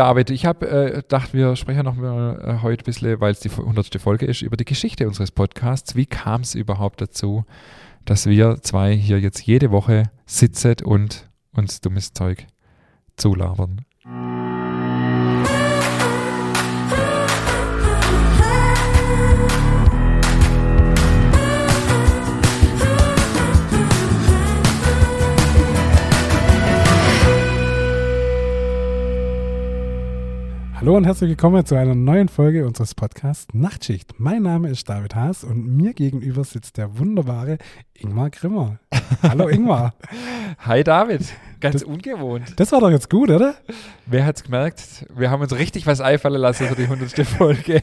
David, ich habe äh, gedacht, wir sprechen noch mal äh, heute ein bisschen, weil es die 100. Folge ist, über die Geschichte unseres Podcasts. Wie kam es überhaupt dazu, dass wir zwei hier jetzt jede Woche sitzen und uns dummes Zeug zulabern? Hallo und herzlich willkommen zu einer neuen Folge unseres Podcasts Nachtschicht. Mein Name ist David Haas und mir gegenüber sitzt der wunderbare Ingmar Grimmer. Hallo Ingmar. Hi David. Ganz das, ungewohnt. Das war doch jetzt gut, oder? Wer hat's gemerkt? Wir haben uns richtig was einfallen lassen für die 100. Folge.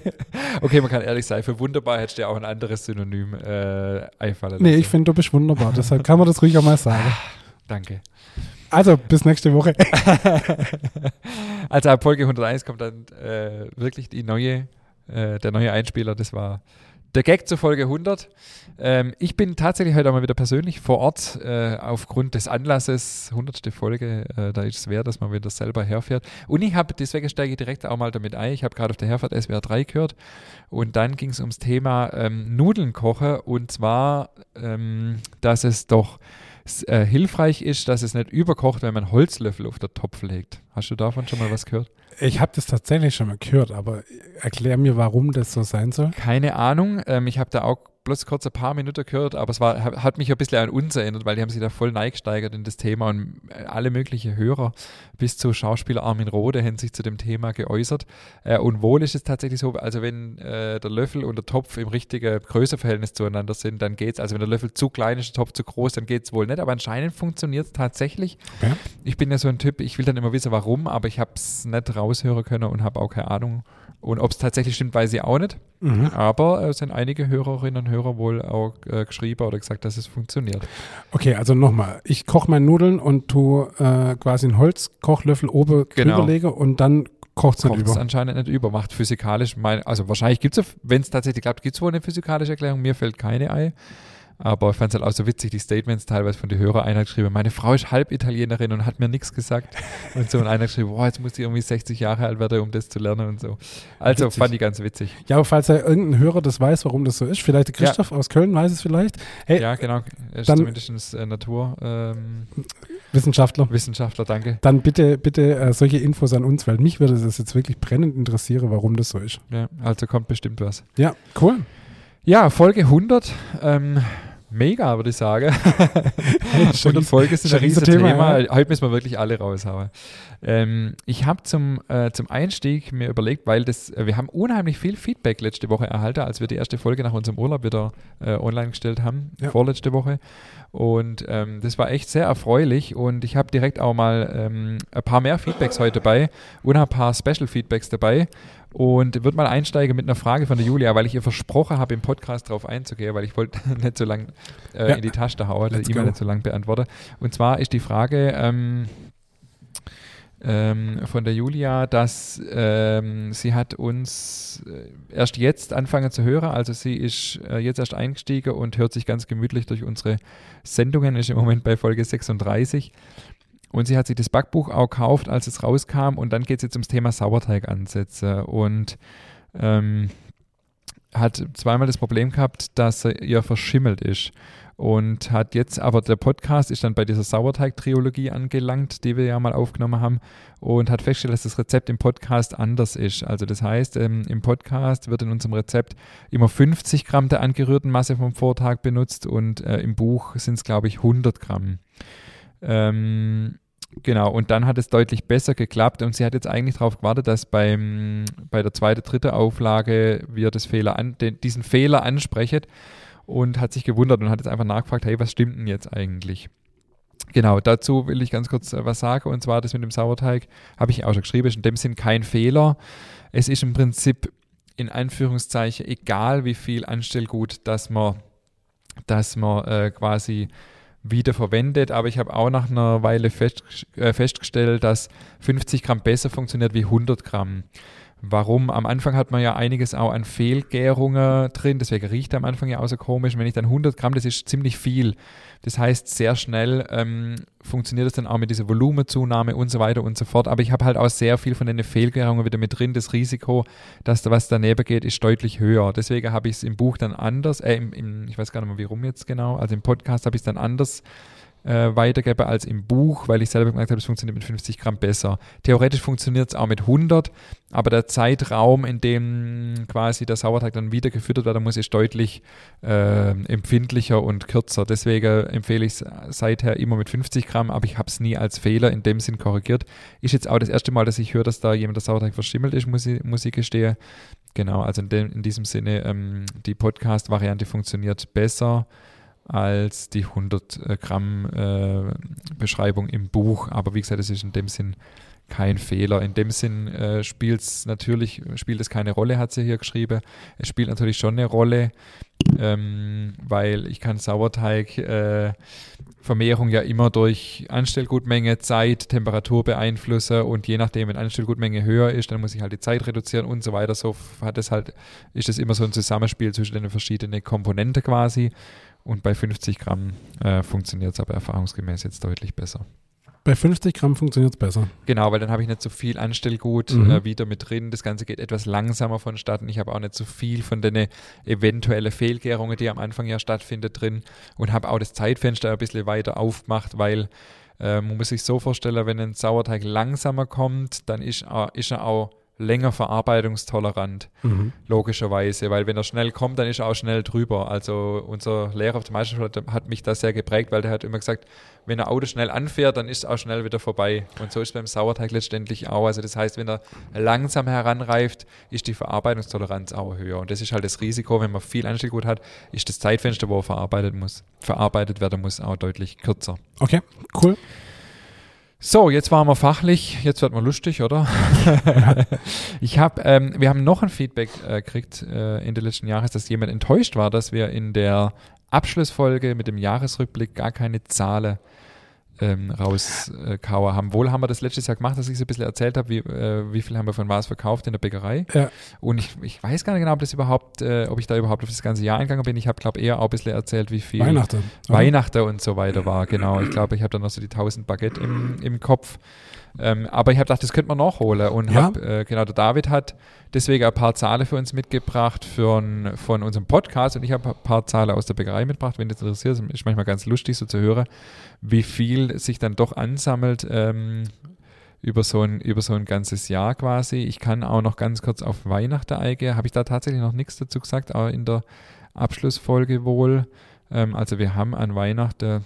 Okay, man kann ehrlich sein, für wunderbar hättest du ja auch ein anderes Synonym äh, einfallen lassen. Nee, ich finde, du bist wunderbar. Deshalb kann man das ruhig auch mal sagen. Danke. Also, bis nächste Woche. also ab Folge 101 kommt dann äh, wirklich die neue, äh, der neue Einspieler. Das war der Gag zur Folge 100. Ähm, ich bin tatsächlich heute auch mal wieder persönlich vor Ort äh, aufgrund des Anlasses. 100. Folge, äh, da ist es wert, dass man wieder selber herfährt. Und ich habe, deswegen steige ich direkt auch mal damit ein. Ich habe gerade auf der Herfahrt SWR 3 gehört und dann ging es ums Thema ähm, Nudeln kochen und zwar, ähm, dass es doch äh, hilfreich ist, dass es nicht überkocht, wenn man Holzlöffel auf den Topf legt. Hast du davon schon mal was gehört? Ich habe das tatsächlich schon mal gehört, aber erklär mir, warum das so sein soll. Keine Ahnung. Ähm, ich habe da auch bloß kurz ein paar Minuten gehört, aber es war, hat mich ein bisschen an uns erinnert, weil die haben sich da voll neigesteigert in das Thema und äh, alle möglichen Hörer bis zu Schauspieler Armin Rohde haben sich zu dem Thema geäußert. Äh, und wohl ist es tatsächlich so, also wenn äh, der Löffel und der Topf im richtigen Größeverhältnis zueinander sind, dann geht es. Also wenn der Löffel zu klein ist, der Topf zu groß, dann geht es wohl nicht. Aber anscheinend funktioniert es tatsächlich. Okay. Ich bin ja so ein Typ, ich will dann immer wissen, warum, aber ich habe es nicht raushören können und habe auch keine Ahnung, und ob es tatsächlich stimmt, weiß ich auch nicht. Mhm. Aber es äh, sind einige Hörerinnen und Hörer wohl auch äh, geschrieben oder gesagt, dass es funktioniert. Okay, also nochmal. Ich koche meine Nudeln und tue äh, quasi einen Holzkochlöffel oben genau. drüber lege und dann kocht es nicht über. anscheinend nicht über. Macht physikalisch, mein, also wahrscheinlich gibt es, wenn es tatsächlich klappt, gibt es wohl eine physikalische Erklärung. Mir fällt keine ein. Aber ich fand es halt auch so witzig, die Statements teilweise von den Hörern. Einer hat geschrieben, meine Frau ist Halbitalienerin und hat mir nichts gesagt. Und so. Und einer hat geschrieben, boah, jetzt muss sie irgendwie 60 Jahre alt werden, um das zu lernen und so. Also witzig. fand ich ganz witzig. Ja, aber falls ja irgendein Hörer das weiß, warum das so ist, vielleicht der Christoph ja. aus Köln weiß es vielleicht. Hey, ja, genau. Er ist dann, zumindest äh, Natur. Ähm, Wissenschaftler. Wissenschaftler, danke. Dann bitte, bitte äh, solche Infos an uns, weil mich würde es jetzt wirklich brennend interessieren, warum das so ist. Ja, also kommt bestimmt was. Ja, cool. Ja, Folge 100. Ähm, mega, würde ich sagen. 100 Folge ist ein riesiges Thema. Thema. Ja. Heute müssen wir wirklich alle raushauen. Ähm, ich habe zum, äh, zum Einstieg mir überlegt, weil das, äh, wir haben unheimlich viel Feedback letzte Woche erhalten, als wir die erste Folge nach unserem Urlaub wieder äh, online gestellt haben, ja. vorletzte Woche. Und ähm, das war echt sehr erfreulich und ich habe direkt auch mal ähm, ein paar mehr Feedbacks heute dabei und ein paar Special Feedbacks dabei und würde mal einsteigen mit einer Frage von der Julia, weil ich ihr versprochen habe, im Podcast darauf einzugehen, weil ich wollte nicht so lange äh, ja. in die Tasche hauen, die E-Mail nicht so lange beantworte. Und zwar ist die Frage ähm, ähm, von der Julia, dass ähm, sie hat uns äh, erst jetzt anfangen zu hören, also sie ist äh, jetzt erst eingestiegen und hört sich ganz gemütlich durch unsere Sendungen, ist im Moment bei Folge 36 und sie hat sich das Backbuch auch gekauft, als es rauskam. Und dann geht es jetzt ums Thema Sauerteigansätze. Und ähm, hat zweimal das Problem gehabt, dass er ihr verschimmelt ist. Und hat jetzt, aber der Podcast ist dann bei dieser Sauerteig-Triologie angelangt, die wir ja mal aufgenommen haben, und hat festgestellt, dass das Rezept im Podcast anders ist. Also das heißt, ähm, im Podcast wird in unserem Rezept immer 50 Gramm der angerührten Masse vom Vortag benutzt und äh, im Buch sind es, glaube ich, 100 Gramm. Ähm, genau, und dann hat es deutlich besser geklappt und sie hat jetzt eigentlich darauf gewartet, dass beim, bei der zweiten, dritten Auflage wir das Fehler an, den, diesen Fehler ansprechen und hat sich gewundert und hat jetzt einfach nachgefragt, hey, was stimmt denn jetzt eigentlich? Genau, dazu will ich ganz kurz äh, was sagen und zwar das mit dem Sauerteig, habe ich auch schon geschrieben, ist in dem Sinn kein Fehler. Es ist im Prinzip in Anführungszeichen egal, wie viel Anstellgut, dass man, dass man äh, quasi wieder verwendet, aber ich habe auch nach einer Weile fest, äh, festgestellt, dass 50 Gramm besser funktioniert wie 100 Gramm. Warum? Am Anfang hat man ja einiges auch an Fehlgärungen drin, deswegen riecht am Anfang ja auch so komisch. Wenn ich dann 100 Gramm, das ist ziemlich viel. Das heißt, sehr schnell ähm, funktioniert es dann auch mit dieser Volumenzunahme und so weiter und so fort. Aber ich habe halt auch sehr viel von den Fehlgärungen wieder mit drin. Das Risiko, dass da was daneben geht, ist deutlich höher. Deswegen habe ich es im Buch dann anders, äh, im, im, ich weiß gar nicht mehr, wie rum jetzt genau, also im Podcast habe ich es dann anders äh, weitergebe als im Buch, weil ich selber gemerkt habe, es funktioniert mit 50 Gramm besser. Theoretisch funktioniert es auch mit 100, aber der Zeitraum, in dem quasi der Sauerteig dann wieder gefüttert werden muss, ist deutlich äh, empfindlicher und kürzer. Deswegen empfehle ich es seither immer mit 50 Gramm, aber ich habe es nie als Fehler in dem Sinn korrigiert. Ist jetzt auch das erste Mal, dass ich höre, dass da jemand der Sauerteig verschimmelt ist, muss ich, muss ich gestehen. Genau, also in, dem, in diesem Sinne, ähm, die Podcast-Variante funktioniert besser als die 100 äh, Gramm äh, Beschreibung im Buch. Aber wie gesagt, es ist in dem Sinn kein Fehler. In dem Sinn äh, spielt es natürlich, spielt es keine Rolle, hat sie hier geschrieben. Es spielt natürlich schon eine Rolle, ähm, weil ich kann Sauerteig äh, Vermehrung ja immer durch Anstellgutmenge, Zeit, Temperatur beeinflussen und je nachdem, wenn Anstellgutmenge höher ist, dann muss ich halt die Zeit reduzieren und so weiter. So hat es halt, ist es immer so ein Zusammenspiel zwischen den verschiedenen Komponenten quasi. Und bei 50 Gramm äh, funktioniert es aber erfahrungsgemäß jetzt deutlich besser. Bei 50 Gramm funktioniert es besser. Genau, weil dann habe ich nicht so viel Anstellgut mhm. äh, wieder mit drin. Das Ganze geht etwas langsamer vonstatten. Ich habe auch nicht so viel von den eventuellen Fehlgärungen, die am Anfang ja stattfinden, drin. Und habe auch das Zeitfenster ein bisschen weiter aufgemacht, weil äh, man muss sich so vorstellen, wenn ein Sauerteig langsamer kommt, dann ist, äh, ist er auch länger verarbeitungstolerant, mhm. logischerweise, weil wenn er schnell kommt, dann ist er auch schnell drüber. Also unser Lehrer auf der Meisterschule hat mich da sehr geprägt, weil der hat immer gesagt, wenn ein Auto schnell anfährt, dann ist es auch schnell wieder vorbei. Und so ist es beim Sauerteig letztendlich auch. Also das heißt, wenn er langsam heranreift, ist die Verarbeitungstoleranz auch höher. Und das ist halt das Risiko, wenn man viel Anstieggut hat, ist das Zeitfenster, wo er verarbeitet muss, verarbeitet werden muss, auch deutlich kürzer. Okay, cool. So, jetzt waren wir fachlich, jetzt wird man lustig, oder? ich habe, ähm, wir haben noch ein Feedback äh, gekriegt äh, Ende letzten Jahres, dass jemand enttäuscht war, dass wir in der Abschlussfolge mit dem Jahresrückblick gar keine Zahlen ähm, rauskauer haben. Wohl haben wir das letztes Jahr gemacht, dass ich so ein bisschen erzählt habe, wie, äh, wie viel haben wir von was verkauft in der Bäckerei. Ja. Und ich, ich weiß gar nicht genau, ob das überhaupt, äh, ob ich da überhaupt auf das ganze Jahr eingegangen bin. Ich habe, glaube eher auch ein bisschen erzählt, wie viel Weihnachten, Weihnachten und so weiter war. Genau. Ich glaube, ich habe dann noch so die 1000 Baguette im, im Kopf. Ähm, aber ich habe gedacht, das könnte man nachholen. Und ja. hab, äh, genau, der David hat deswegen ein paar Zahlen für uns mitgebracht für, von unserem Podcast und ich habe ein paar Zahlen aus der Bäckerei mitgebracht. Wenn das interessiert, ist manchmal ganz lustig so zu hören, wie viel sich dann doch ansammelt ähm, über, so ein, über so ein ganzes Jahr quasi. Ich kann auch noch ganz kurz auf Weihnachten eingehen. Habe ich da tatsächlich noch nichts dazu gesagt, aber in der Abschlussfolge wohl. Ähm, also wir haben an Weihnachten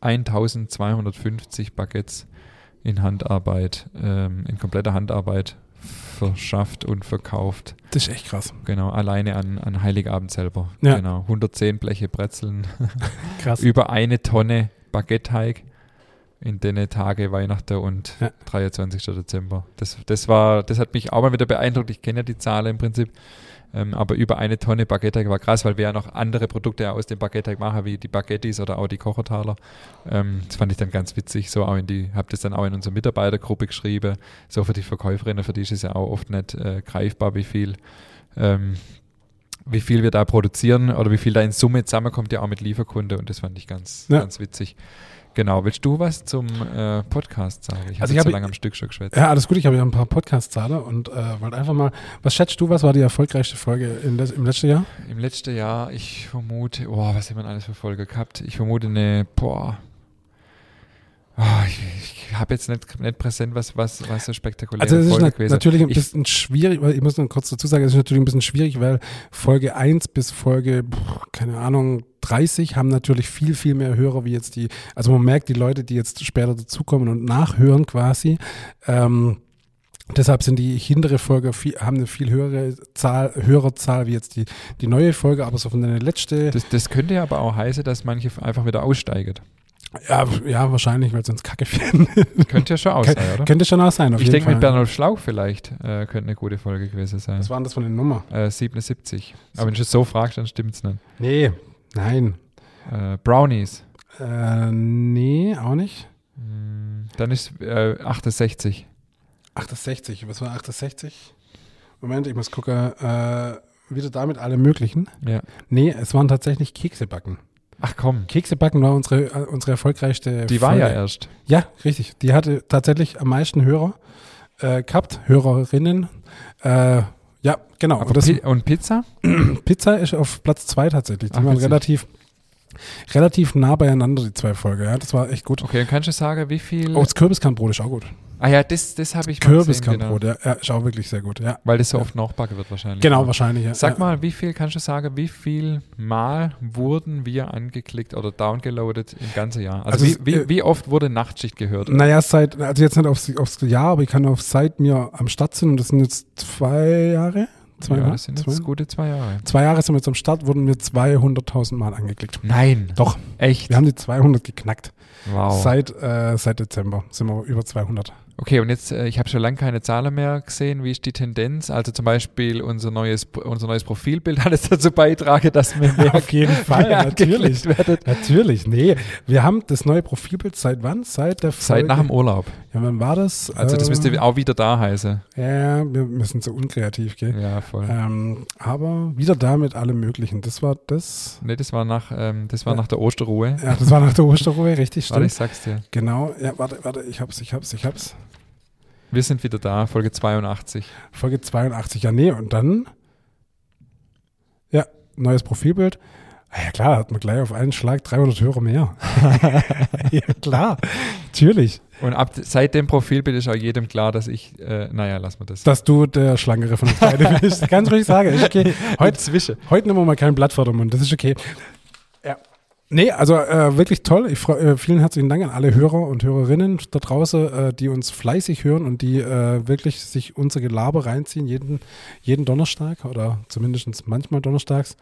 1250 Baguettes in Handarbeit, ähm, in kompletter Handarbeit verschafft und verkauft. Das ist echt krass. Genau, alleine an, an Heiligabend selber. Ja. Genau, 110 Bleche Brezeln. krass. Über eine Tonne Baguette-Teig in den Tage Weihnachten und ja. 23. Dezember. Das, das war, das hat mich auch mal wieder beeindruckt. Ich kenne ja die Zahlen im Prinzip. Ähm, aber über eine Tonne Baguette war krass, weil wir ja noch andere Produkte aus dem Baguette machen, wie die Baguettis oder auch die Kochertaler. Ähm, das fand ich dann ganz witzig. So auch in die, habe das dann auch in unsere Mitarbeitergruppe geschrieben. So für die Verkäuferinnen, für die ist es ja auch oft nicht äh, greifbar, wie viel, ähm, wie viel wir da produzieren oder wie viel da in Summe zusammenkommt, ja auch mit Lieferkunde. Und das fand ich ganz, ja. ganz witzig. Genau, willst du was zum äh, Podcast sagen? Ich also habe so lange am Stück schon geschwätzt. Ja, alles gut, ich habe ja ein paar Podcast-Zahlen und äh, wollte einfach mal, was schätzt du, was war die erfolgreichste Folge des, im letzten Jahr? Im letzten Jahr, ich vermute, boah, was hat man alles für Folge gehabt? Ich vermute eine, boah, Oh, ich, ich habe jetzt nicht, nicht präsent, was, was, was so spektakulär Also es ist na natürlich ein bisschen ich, schwierig, weil ich muss noch kurz dazu sagen, es ist natürlich ein bisschen schwierig, weil Folge 1 bis Folge, keine Ahnung, 30 haben natürlich viel, viel mehr Hörer wie jetzt die, also man merkt die Leute, die jetzt später dazukommen und nachhören quasi, ähm, Deshalb sind die hintere Folge viel, haben eine viel höhere Zahl, höhere Zahl wie jetzt die, die neue Folge, aber so von der letzten. Das, das könnte ja aber auch heißen, dass manche einfach wieder aussteigen. Ja, ja, wahrscheinlich, weil uns kacke finden. Könnte ja schon aus sein, oder? Könnte schon aus sein, Ich denke, mit Bernhard Schlauch vielleicht äh, könnte eine gute Folge gewesen sein. Was war denn das von der Nummer? Äh, 77. Aber wenn du es so fragst, dann stimmt es nicht. Nee, nein. Äh, Brownies. Äh, nee, auch nicht. Hm, dann ist äh, 68. 68, was war 68? Moment, ich muss gucken, äh, wieder damit alle möglichen. Ja. Nee, es waren tatsächlich Kekse backen. Ach komm. Kekse backen war unsere, äh, unsere erfolgreichste Die war Folge. ja erst. Ja, richtig. Die hatte tatsächlich am meisten Hörer äh, gehabt, Hörerinnen. Äh, ja, genau. Und das, und Pizza? Pizza ist auf Platz zwei tatsächlich. Die Ach, waren witzig. relativ, relativ nah beieinander, die zwei Folgen. Ja, das war echt gut. Okay, dann kannst du sagen, wie viel. Oh, das Kürbiskernbrot ist auch gut. Ah ja, das, das habe ich Kürbiskernbrot, genau. ja, ja, ist auch wirklich sehr gut. Ja. Weil das so oft nachbacken wird wahrscheinlich. Genau, Ja. wahrscheinlich. Ja. Sag ja. mal, wie viel kannst du sagen, wie viel Mal wurden wir angeklickt oder downgeloadet im ganzen Jahr? Also, Also wie, wie, äh, wie oft wurde Nachtschicht gehört? Naja, seit, also jetzt nicht aufs, aufs Jahr, aber ich kann auf seit mir am Start sind und das sind jetzt zwei Jahre. Zwei, ja, Jahre? das sind zwei, jetzt gute zwei Jahre. zwei Jahre sind wir jetzt am Start, wurden wir 200.000 Mal angeklickt. Nein. Doch, Echt? wir haben die 200 geknackt. Wow. Seit, äh, seit Dezember sind wir über 200. Okay, und jetzt, äh, ich habe schon lange keine Zahlen mehr gesehen. Wie ist die Tendenz? Also zum Beispiel unser neues, unser neues Profilbild hat es dazu beitragen, dass wir mehr, Auf jeden Fall, natürlich. werden. Natürlich, nee. Wir haben das neue Profilbild seit wann? Seit der Folge? Seit nach dem Urlaub. Ja, wann war das? Also das müsste auch wieder da heißen. Ja, wir, wir sind so unkreativ, gell? Ja, voll. Ähm, aber wieder da mit allem Möglichen. Das war das. Nee, das war nach, ähm, das war Ja. nach der Osterruhe. Ja, das war nach der Osterruhe, richtig, Warte, stimmt. ich sag's dir. Genau, ja, warte, warte, ich hab's, ich hab's, ich hab's. Wir sind wieder da, Folge 82. Folge 82, ja, nee, und dann, ja, neues Profilbild. Ah Ja klar, hat man gleich auf einen Schlag 300 Hörer mehr. ja klar, natürlich. Und ab seit dem Profilbild ist auch jedem klar, dass ich, äh, naja, lass mal das. Dass du der Schlangere von uns beiden bist. Ganz ruhig sagen, ist okay. Heute, Inzwischen. heute nehmen wir mal kein Blatt vor den Mund, das ist okay. Nee, also äh, wirklich toll. Ich äh, vielen herzlichen Dank an alle Hörer und Hörerinnen da draußen, äh, die uns fleißig hören und die äh, wirklich sich unser Gelaber reinziehen, jeden, jeden Donnerstag oder zumindest manchmal donnerstags.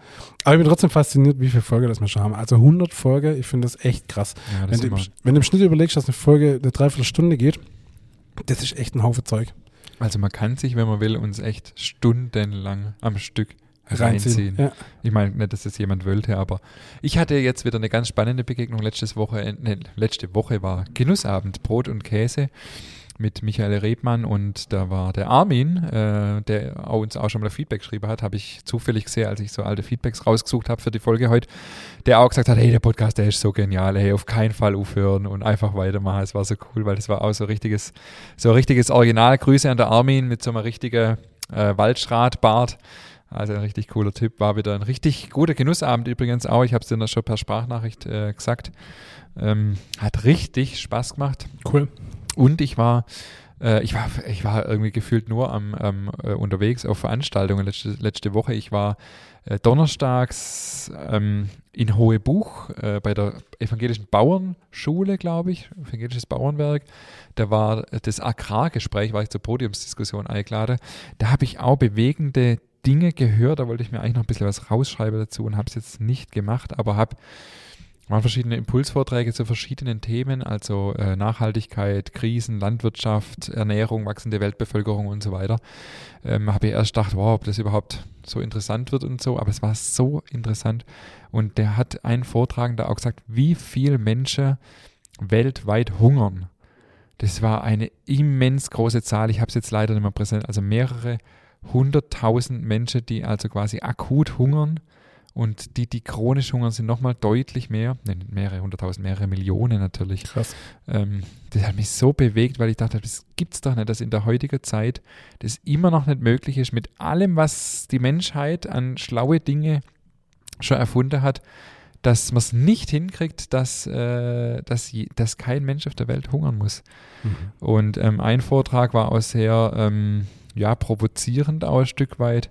Aber ich bin trotzdem fasziniert, wie viele Folgen das wir schon haben. Also 100 Folgen, ich finde das echt krass. Ja, das Wenn du, wenn du im Schnitt überlegst, dass eine Folge eine Dreiviertelstunde geht, das ist echt ein Haufen Zeug. also man kann sich, wenn man will, uns echt stundenlang am Stück reinziehen. Ja. Ich meine nicht, dass das jemand wollte, aber ich hatte jetzt wieder eine ganz spannende Begegnung. Letztes Woche, ne, letzte Woche war Genussabend, Brot und Käse mit Michael Rebmann und da war der Armin, äh, der uns auch schon mal Feedback geschrieben hat, habe ich zufällig gesehen, als ich so alte Feedbacks rausgesucht habe für die Folge heute, der auch gesagt hat, hey, der Podcast, der ist so genial, hey, auf keinen Fall aufhören und einfach weitermachen. Es war so cool, weil das war auch so richtiges, so richtiges Original. Grüße an der Armin mit so einem richtigen äh, Waldschratbart. Also ein richtig cooler Tipp. War wieder ein richtig guter Genussabend übrigens auch. Ich habe es dir schon per Sprachnachricht äh, gesagt. Ähm, hat richtig Spaß gemacht. Cool. Und ich war, äh, ich war, ich war irgendwie gefühlt nur am, ähm, äh, unterwegs auf Veranstaltungen letzte, letzte Woche. Ich war äh, donnerstags ähm, in Hohebuch äh, bei der evangelischen Bauernschule, glaube ich, evangelisches Bauernwerk. Da war das Agrargespräch, war ich zur Podiumsdiskussion eingeladen. Da habe ich auch bewegende Dinge gehört. Da wollte ich mir eigentlich noch ein bisschen was rausschreiben dazu und habe es jetzt nicht gemacht, aber habe waren verschiedene Impulsvorträge zu verschiedenen Themen, also äh, Nachhaltigkeit, Krisen, Landwirtschaft, Ernährung, wachsende Weltbevölkerung und so weiter. Ähm, habe ich erst gedacht, wow, ob das überhaupt so interessant wird und so, aber es war so interessant. Und der hat einen Vortragender auch gesagt, wie viele Menschen weltweit hungern. Das war eine immens große Zahl. Ich habe es jetzt leider nicht mehr präsent. Also mehrere hunderttausend Menschen, die also quasi akut hungern. Und die, die chronisch hungern, sind nochmal deutlich mehr. Ne, mehrere hunderttausend, mehrere Millionen natürlich. Krass. Ähm, das hat mich so bewegt, weil ich dachte, das gibt's doch nicht, dass in der heutigen Zeit das immer noch nicht möglich ist, mit allem, was die Menschheit an schlaue Dinge schon erfunden hat, dass man es nicht hinkriegt, dass, äh, dass, je, dass kein Mensch auf der Welt hungern muss. Mhm. Und ähm, ein Vortrag war auch sehr ähm, ja, provozierend auch ein Stück weit,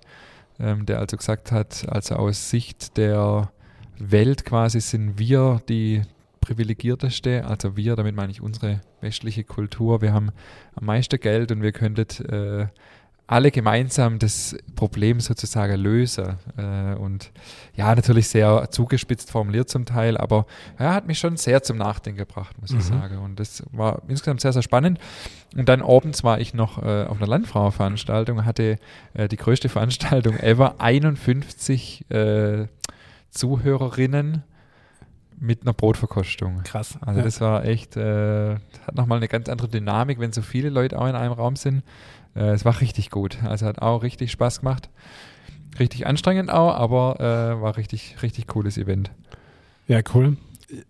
ähm, der also gesagt hat, also aus Sicht der Welt quasi sind wir die privilegierteste, also wir, damit meine ich unsere westliche Kultur, wir haben am meisten Geld und wir könnten äh, alle gemeinsam das Problem sozusagen lösen. Äh, und ja, natürlich sehr zugespitzt formuliert zum Teil, aber er ja, hat mich schon sehr zum Nachdenken gebracht, muss Mhm. ich sagen. Und das war insgesamt sehr, sehr spannend. Und dann abends war ich noch äh, auf einer Landfrauenveranstaltung, hatte äh, die größte Veranstaltung ever, 51 äh, Zuhörerinnen mit einer Brotverkostung. Krass. Also ja. das war echt, äh, hat nochmal eine ganz andere Dynamik, wenn so viele Leute auch in einem Raum sind. Äh, es war richtig gut. Also hat auch richtig Spaß gemacht. Richtig anstrengend auch, aber äh, war richtig, richtig cooles Event. Ja, cool.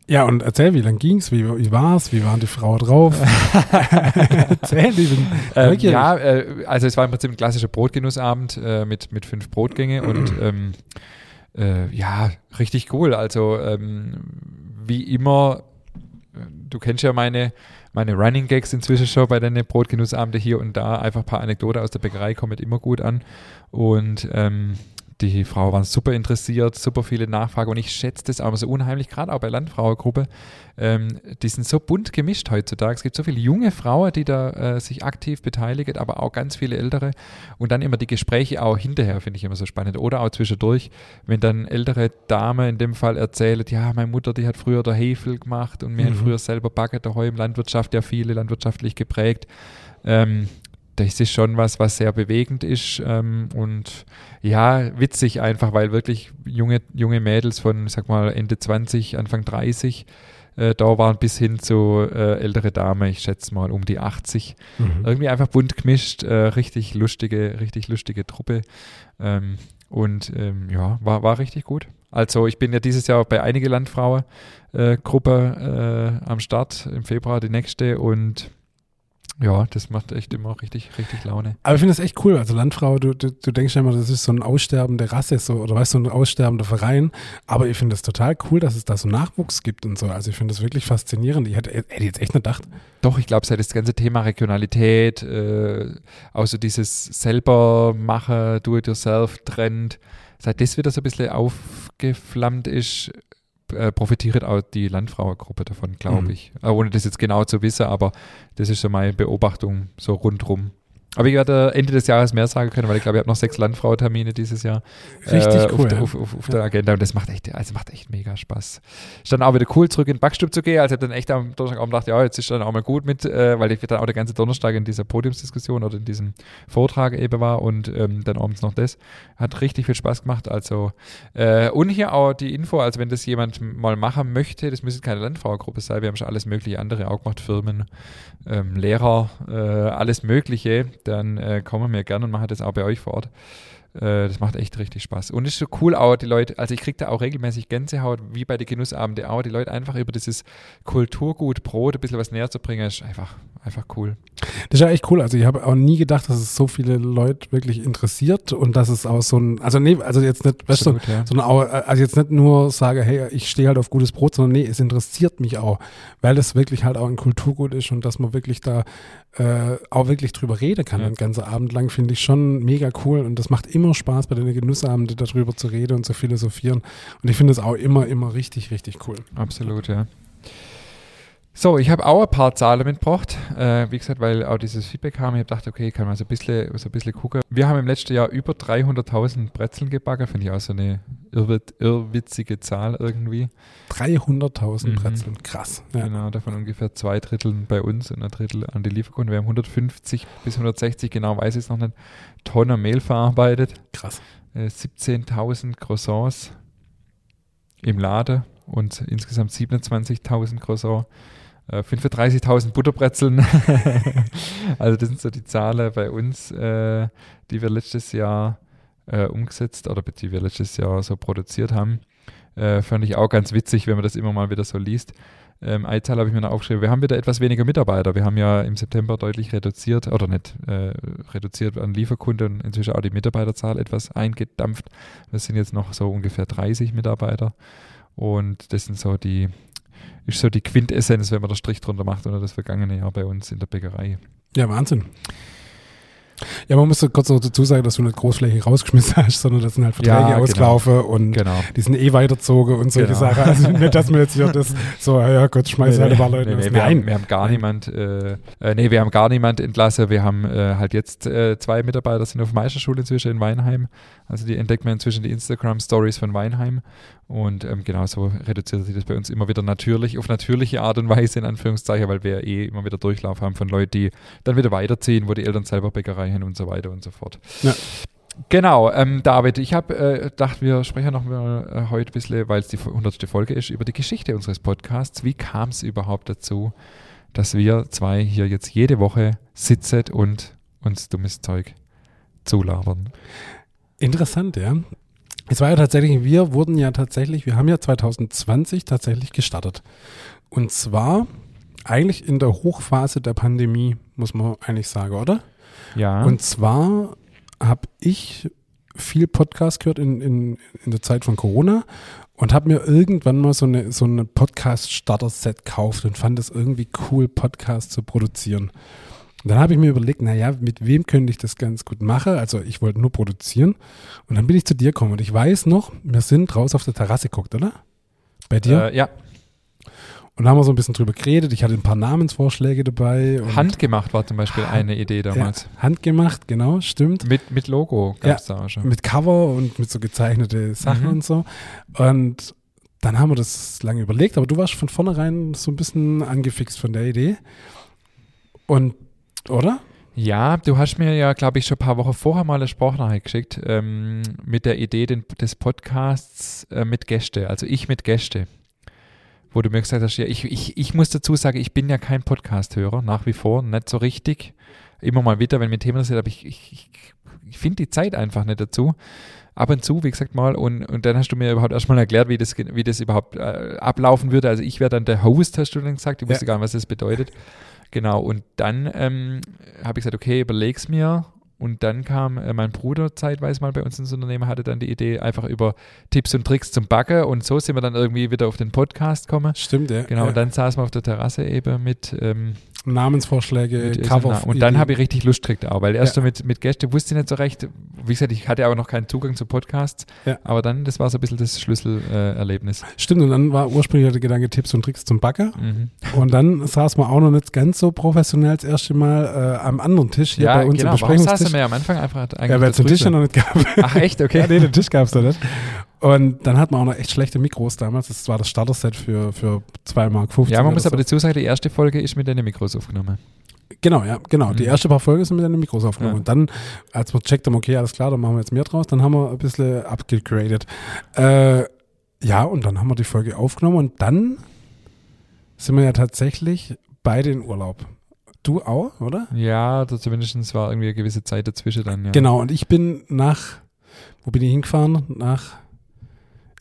Ja, und erzähl, wie lang ging's? Wie, wie war's? Wie waren die Frau drauf? erzähl, lieben. Ähm, ja, äh, also es war im Prinzip ein klassischer Brotgenussabend äh, mit, mit fünf Brotgänge und ähm, äh, ja, richtig cool. Also ähm, wie immer, du kennst ja meine, meine Running Gags inzwischen schon bei deinen Brotgenussabende hier und da. Einfach ein paar Anekdoten aus der Bäckerei kommen immer gut an. Und ähm, die Frau waren super interessiert, super viele Nachfragen und ich schätze das auch so unheimlich, gerade auch bei Landfrauengruppe. Ähm, die sind so bunt gemischt heutzutage. Es gibt so viele junge Frauen, die da äh, sich aktiv beteiligen, aber auch ganz viele ältere. Und dann immer die Gespräche auch hinterher, finde ich immer so spannend. Oder auch zwischendurch, wenn dann ältere Dame in dem Fall erzählt, ja, meine Mutter, die hat früher der Hefe gemacht und wir mhm. früher selber backen daheim, Landwirtschaft ja viele, landwirtschaftlich geprägt. Ähm, das ist schon was, was sehr bewegend ist ähm, und ja, witzig einfach, weil wirklich junge, junge Mädels von, sag mal, Ende 20, Anfang 30 äh, da waren bis hin zu äh, ältere Dame, ich schätze mal um die 80. Mhm. Irgendwie einfach bunt gemischt, äh, richtig lustige, richtig lustige Truppe. Ähm, und ähm, ja, war, war richtig gut. Also ich bin ja dieses Jahr bei einige Landfrauen äh, Gruppe äh, am Start im Februar die nächste und ja, das macht echt immer richtig, richtig Laune. Aber ich finde das echt cool. Also Landfrau, du, du, du denkst ja immer, das ist so ein aussterbende Rasse, so, oder weißt du, so ein aussterbender Verein. Aber ich finde es total cool, dass es da so Nachwuchs gibt und so. Also ich finde das wirklich faszinierend. Ich hätte, hätte jetzt echt nicht gedacht. Doch, ich glaube, seit das ganze Thema Regionalität, äh, so dieses selber machen, do-it-yourself-Trend, seit das wieder so ein bisschen aufgeflammt ist, äh, profitiert auch die Landfrauengruppe davon, glaube mhm. ich. Äh, ohne das jetzt genau zu wissen, aber das ist so meine Beobachtung so rundrum. Aber ich werde Ende des Jahres mehr sagen können, weil ich glaube, ich habe noch sechs Landfrau-Termine dieses Jahr. Richtig äh, cool. Auf, ja. auf, auf, auf ja. der Agenda und das macht echt, also macht echt mega Spaß. Ist dann auch wieder cool, zurück in den Backstub zu gehen. Also ich habe dann echt am Donnerstagabend gedacht, ja, jetzt ist dann auch mal gut mit, äh, weil ich dann auch der ganze Donnerstag in dieser Podiumsdiskussion oder in diesem Vortrag eben war und ähm, dann abends noch das. Hat richtig viel Spaß gemacht. Also, äh, und hier auch die Info, also wenn das jemand mal machen möchte, das müsste keine Landfrauengruppe sein, wir haben schon alles mögliche andere auch gemacht, Firmen, ähm, Lehrer, äh, alles Mögliche, dann äh, kommen wir gerne und machen das auch bei euch vor Ort. Äh, das macht echt richtig Spaß. Und es ist so cool auch, die Leute, also ich kriege da auch regelmäßig Gänsehaut, wie bei den Genussabenden auch, die Leute einfach über dieses Kulturgut Brot ein bisschen was näher zu bringen, ist einfach, einfach cool. Das ist ja echt cool. Also ich habe auch nie gedacht, dass es so viele Leute wirklich interessiert und dass es auch so ein, also nee, also jetzt nicht, weißt Absolut, du, ja. so eine, also jetzt nicht nur sage, hey, ich stehe halt auf gutes Brot, sondern nee, es interessiert mich auch, weil es wirklich halt auch ein Kulturgut ist und dass man wirklich da äh, auch wirklich drüber reden kann, ja. den ganzen Abend lang, finde ich schon mega cool und das macht immer Spaß bei den Genussabenden darüber zu reden und zu philosophieren und ich finde es auch immer, immer richtig, richtig cool. Absolut, ja. So, ich habe auch ein paar Zahlen mitgebracht. Äh, wie gesagt, weil auch dieses Feedback kam. Ich habe gedacht, okay, kann man so ein, bisschen, so ein bisschen gucken. Wir haben im letzten Jahr über 300.000 Brezeln gebacken. Finde ich auch so eine irrwit irrwitzige Zahl irgendwie. 300.000 mhm. Brezeln, krass. Ja. Genau, davon ungefähr zwei Drittel bei uns und ein Drittel an die Lieferkunden. Wir haben 150 bis 160, genau weiß ich es noch nicht, Tonnen Mehl verarbeitet. Krass. Äh, 17.000 Croissants im Laden und insgesamt 27.000 Croissants. 35.000 äh, Butterbrezeln. also das sind so die Zahlen bei uns, äh, die wir letztes Jahr äh, umgesetzt oder die wir letztes Jahr so produziert haben. Äh, fand ich auch ganz witzig, wenn man das immer mal wieder so liest. Ähm, eine Zahl habe ich mir noch aufgeschrieben. Wir haben wieder etwas weniger Mitarbeiter. Wir haben ja im September deutlich reduziert, oder nicht äh, reduziert an Lieferkunden und inzwischen auch die Mitarbeiterzahl etwas eingedampft. Das sind jetzt noch so ungefähr 30 Mitarbeiter. Und das sind so die, ist so die Quintessenz, wenn man den Strich drunter macht, oder das vergangene Jahr bei uns in der Bäckerei. Ja, Wahnsinn. Ja, man muss kurz noch dazu sagen, dass du nicht großflächig rausgeschmissen hast, sondern das sind halt Verträge ja, genau. auslaufen und genau. die sind eh weiterzogen und solche genau. Sachen. Also nicht, dass man jetzt hier das so, ja Gott, schmeiß nee, halt paar Leute. Nee, nee, wir, haben, wir haben gar niemand, äh, äh, nee, wir haben gar niemand entlassen. Wir haben äh, halt jetzt äh, zwei Mitarbeiter sind auf Meisterschule inzwischen in Weinheim. Also die entdeckt man inzwischen die Instagram-Stories von Weinheim. Und ähm, genau so reduziert sich das bei uns immer wieder natürlich, auf natürliche Art und Weise, in Anführungszeichen, weil wir eh immer wieder Durchlauf haben von Leuten, die dann wieder weiterziehen, wo die Eltern selber Bäckerei haben und so weiter und so fort. Ja. Genau, ähm, David, ich habe äh, gedacht, wir sprechen noch mal äh, heute ein bisschen, weil es die 100. Folge ist, über die Geschichte unseres Podcasts. Wie kam es überhaupt dazu, dass wir zwei hier jetzt jede Woche sitzen und uns dummes Zeug zulabern. Interessant, ja. Es war ja tatsächlich, wir wurden ja tatsächlich, wir haben ja 2020 tatsächlich gestartet. Und zwar eigentlich in der Hochphase der Pandemie, muss man eigentlich sagen, oder? Ja. Und zwar habe ich viel Podcast gehört in, in, in der Zeit von Corona und habe mir irgendwann mal so eine, so eine Podcast-Starter-Set gekauft und fand es irgendwie cool, Podcasts zu produzieren. Und dann habe ich mir überlegt, naja, mit wem könnte ich das ganz gut machen? Also ich wollte nur produzieren. Und dann bin ich zu dir gekommen. Und ich weiß noch, wir sind raus auf der Terrasse geguckt, oder? Bei dir? Äh, ja. Und da haben wir so ein bisschen drüber geredet. Ich hatte ein paar Namensvorschläge dabei. Handgemacht war zum Beispiel eine Idee damals. Ja, handgemacht, genau, stimmt. Mit, mit Logo gab es ja, da auch schon. Mit Cover und mit so gezeichnete Sachen mhm. und so. Und dann haben wir das lange überlegt, aber du warst von vornherein so ein bisschen angefixt von der Idee. Und oder? Ja, du hast mir ja, glaube ich, schon ein paar Wochen vorher mal eine Sprachnachricht geschickt ähm, mit der Idee den, des Podcasts äh, mit Gäste, also ich mit Gäste. Wo du mir gesagt hast, ja, ich, ich, ich muss dazu sagen, ich bin ja kein Podcast-Hörer, nach wie vor, nicht so richtig. Immer mal wieder, wenn mir Themen sind, aber ich, ich, ich, ich finde die Zeit einfach nicht dazu. Ab und zu, wie gesagt mal, und, und dann hast du mir überhaupt erstmal erklärt, wie das, wie das überhaupt äh, ablaufen würde. Also ich wäre dann der Host, hast du dann gesagt. Ich wusste ja. gar nicht, was das bedeutet. Genau, und dann ähm, habe ich gesagt, okay, überleg's mir. Und dann kam äh, mein Bruder zeitweise mal bei uns ins Unternehmen, hatte dann die Idee, einfach über Tipps und Tricks zum Backen. Und so sind wir dann irgendwie wieder auf den Podcast gekommen. Stimmt, ja. Genau, ja. und dann saßen wir auf der Terrasse eben mit ähm, Namensvorschläge, mit, Cover. und dann habe ich richtig Lust gekriegt auch, weil erst ja. mit, mit Gästen wusste ich nicht so recht. Wie gesagt, ich hatte auch noch keinen Zugang zu Podcasts, ja. aber dann, das war so ein bisschen das Schlüsselerlebnis. Äh, Stimmt, und dann war ursprünglich der Gedanke Tipps und Tricks zum Backer. Mhm. Und dann saß man auch noch nicht ganz so professionell das erste Mal äh, am anderen Tisch hier ja, bei uns genau. im Besprechungstisch. Warum saßen wir ja am Anfang einfach eigentlich Ja, weil es den Tisch ja noch nicht gab. Ach echt, okay. ja, nee, den Tisch gab es da nicht. Und dann hat man auch noch echt schlechte Mikros damals. Das war das Starter-Set für, für 2 Mark 50. Ja, man muss so. aber dazu sagen, die erste Folge ist mit den Mikros aufgenommen. Genau, ja, genau. Mhm. Die erste paar Folgen sind mit den Mikros aufgenommen. Ja. Und dann, als wir checkt haben, okay, alles klar, dann machen wir jetzt mehr draus, dann haben wir ein bisschen abgegradet. Äh, ja, und dann haben wir die Folge aufgenommen und dann sind wir ja tatsächlich beide in Urlaub. Du auch, oder? Ja, zumindest war irgendwie eine gewisse Zeit dazwischen dann, ja. Genau, und ich bin nach, wo bin ich hingefahren? Nach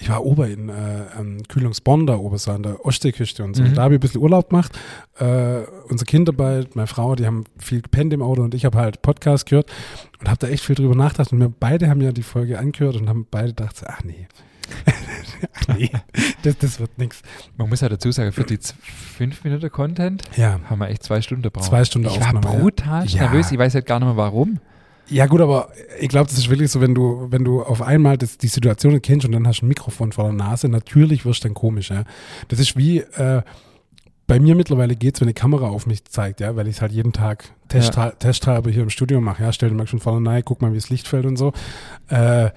ich war ober in äh, Kühlungsborn da oben so an der Ostseeküste und so. Mhm. Da habe ich ein bisschen Urlaub gemacht. Äh, unsere Kinder bei, meine Frau, die haben viel gepennt im Auto und ich habe halt Podcast gehört und habe da echt viel drüber nachgedacht. Und wir beide haben ja die Folge angehört und haben beide gedacht, ach nee. ach nee, das, das wird nichts. Man muss ja dazu sagen, für die fünf Minuten Content ja. haben wir echt zwei Stunden gebraucht. Zwei Stunden Ich war brutal ja. nervös. Ich weiß halt gar nicht mehr warum. Ja, gut, aber ich glaube, das ist wirklich so, wenn du, wenn du auf einmal das, die Situation kennst und dann hast du ein Mikrofon vor der Nase, natürlich wirst du dann komisch, ja. Das ist wie, äh, bei mir mittlerweile geht es, wenn eine Kamera auf mich zeigt, ja, weil ich halt jeden Tag Test, ja. Testhalber hier im Studio mache, ja, stell dir mal schon vorne rein, guck mal, wie das Licht fällt und so. Äh,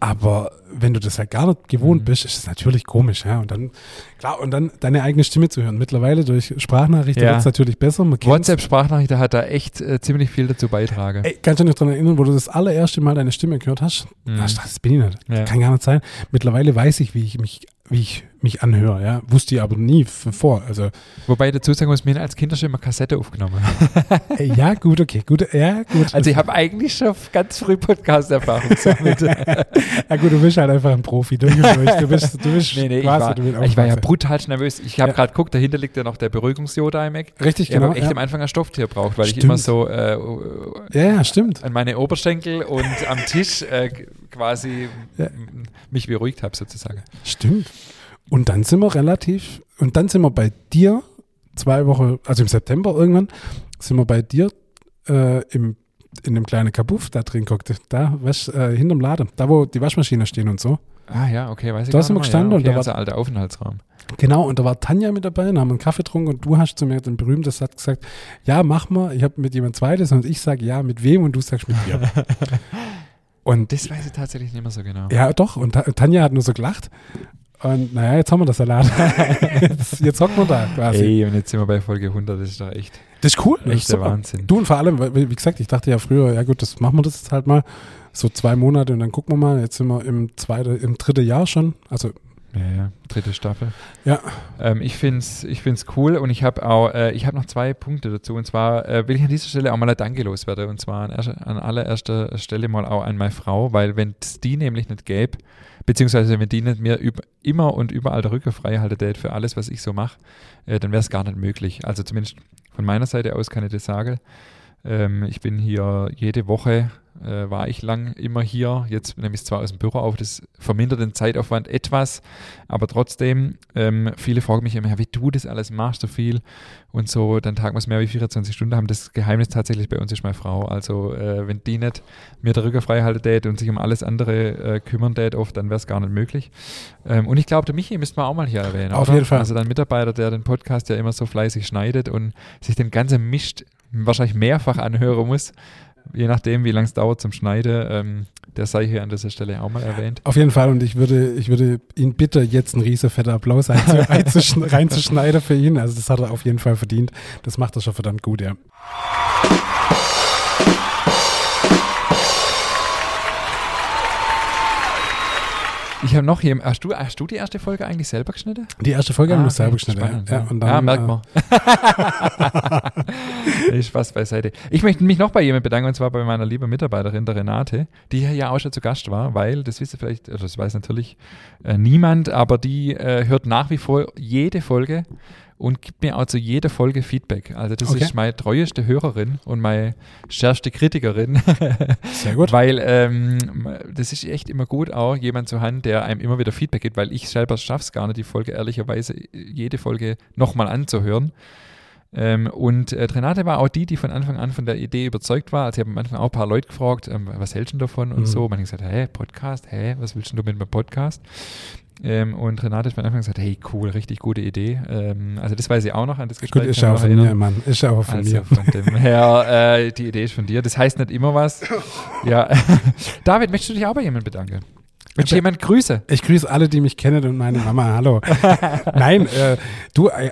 aber wenn du das halt gar nicht gewohnt mhm. bist, ist es natürlich komisch, ja. Und dann, klar, und dann deine eigene Stimme zu hören. Mittlerweile durch Sprachnachrichten ja. wird es natürlich besser. WhatsApp-Sprachnachrichten hat da echt äh, ziemlich viel dazu beitragen. Ey, kannst du dich daran erinnern, wo du das allererste Mal deine Stimme gehört hast? Mhm. Ach, das bin ich nicht. Ja. Kann gar nicht sein. Mittlerweile weiß ich, wie ich mich wie ich mich anhöre, ja. Wusste ich aber nie vor. Also Wobei ich dazu sagen muss, mir als Kinder schon immer Kassette aufgenommen. Äh, ja, gut, okay, gut, ja, gut. Also ich habe eigentlich schon ganz früh Podcast-Erfahrung gesammelt. ja gut, du bist halt einfach ein Profi. Du, du bist, du bist nee, nee, quasi, ich, war, ich war ja brutal nervös. Ich habe ja. gerade geguckt, dahinter liegt ja noch der Beruhigungsjoda im Eck. Richtig, ich genau. Ich habe echt ja. am Anfang ein Stofftier braucht, weil stimmt. ich immer so äh, ja, stimmt. an meine Oberschenkel und am Tisch äh, quasi mich beruhigt habe sozusagen. Stimmt. Und dann sind wir relativ, und dann sind wir bei dir zwei Wochen, also im September irgendwann, sind wir bei dir äh, im, in dem kleinen Kabuff da drin guckt, da, was, äh, hinterm Laden, da wo die Waschmaschinen stehen und so. Ah ja, okay, weiß ich Da sind wir gestanden ja, okay, und da war der alte Aufenthaltsraum. Genau, und da war Tanja mit dabei und haben einen Kaffee getrunken und du hast zu mir den berühmten Satz gesagt, ja, mach mal, ich habe mit jemand zweites und ich sage ja, mit wem und du sagst mit dir. und das weiß ich tatsächlich nicht mehr so genau. Ja, doch, und Tanja hat nur so gelacht und naja, jetzt haben wir das Salat. jetzt, jetzt hocken wir da quasi. Ey, und jetzt sind wir bei Folge 100, das ist doch echt. Das ist cool. Echt der Wahnsinn. Du und vor allem, wie gesagt, ich dachte ja früher, ja gut, das machen wir das jetzt halt mal. So zwei Monate und dann gucken wir mal. Jetzt sind wir im zweiten, im dritten Jahr schon. Also Ja, ja, dritte Staffel. Ja. Ähm, ich finde es ich find's cool und ich habe auch, äh, ich habe noch zwei Punkte dazu. Und zwar äh, will ich an dieser Stelle auch mal ein Danke loswerden. Und zwar an, an allererster Stelle mal auch an meine Frau, weil wenn es die nämlich nicht gäbe, beziehungsweise wenn die nicht mir immer und überall der Rücken frei haltet für alles, was ich so mache, äh, dann wäre es gar nicht möglich. Also zumindest von meiner Seite aus kann ich das sagen. Ähm, ich bin hier jede Woche äh, war ich lang immer hier. Jetzt nehme ich es zwar aus dem Büro auf, das vermindert den Zeitaufwand etwas, aber trotzdem, ähm, viele fragen mich immer, wie du das alles machst, so viel und so, dann tagen wir es mehr wie 24 Stunden haben. Das Geheimnis tatsächlich bei uns ist meine Frau. Also äh, wenn die nicht mir der Rücken frei halten tät und sich um alles andere äh, kümmern tät oft, dann wäre es gar nicht möglich. Ähm, und ich glaube, der Michi müsste man auch mal hier erwähnen. Auf oder? jeden Fall. Also dein Mitarbeiter, der den Podcast ja immer so fleißig schneidet und sich den ganzen Mist wahrscheinlich mehrfach anhören muss je nachdem, wie lange es dauert zum Schneiden, ähm, der sei hier an dieser Stelle auch mal erwähnt. Auf jeden Fall und ich würde, ich würde ihn bitte jetzt einen riesen fetter Applaus reinzuschneiden für ihn. Also das hat er auf jeden Fall verdient. Das macht er schon verdammt gut, ja. Ich habe noch hier, hast du, hast du die erste Folge eigentlich selber geschnitten? Die erste Folge ah, habe ich selber geschnitten. Spannend, ja. Ja, dann, ja, merkt man. Äh, Spaß beiseite. Ich möchte mich noch bei jemandem bedanken, und zwar bei meiner lieben Mitarbeiterin, der Renate, die hier ja auch schon zu Gast war, weil, das wisst ihr vielleicht, also das weiß natürlich äh, niemand, aber die äh, hört nach wie vor jede Folge und gibt mir auch zu jeder Folge Feedback. Also das okay. ist meine treueste Hörerin und meine schärfste Kritikerin. Sehr gut. weil ähm, das ist echt immer gut, auch jemand zu haben, der einem immer wieder Feedback gibt, weil ich selber schaffe es gar nicht, die Folge ehrlicherweise jede Folge nochmal anzuhören. Ähm, und äh, Renate war auch die, die von Anfang an von der Idee überzeugt war. Also ich habe am Anfang auch ein paar Leute gefragt, ähm, was hältst du davon und mhm. so. Man hat gesagt, hä, Podcast, hä, was willst du mit meinem Podcast? Ähm, und Renate hat von Anfang gesagt, hey, cool, richtig gute Idee. Ähm, also das weiß ich auch noch an das Gespräch. Gut, ist ja auch von mir, Mann. Ist ja auch von also mir. Von dem her, äh, die Idee ist von dir. Das heißt nicht immer was. Ja. David, möchtest du dich auch bei jemandem bedanken? Wünsche jemand Grüße. Ich grüße alle, die mich kennen und meine Mama. Hallo. Nein, äh, du, äh,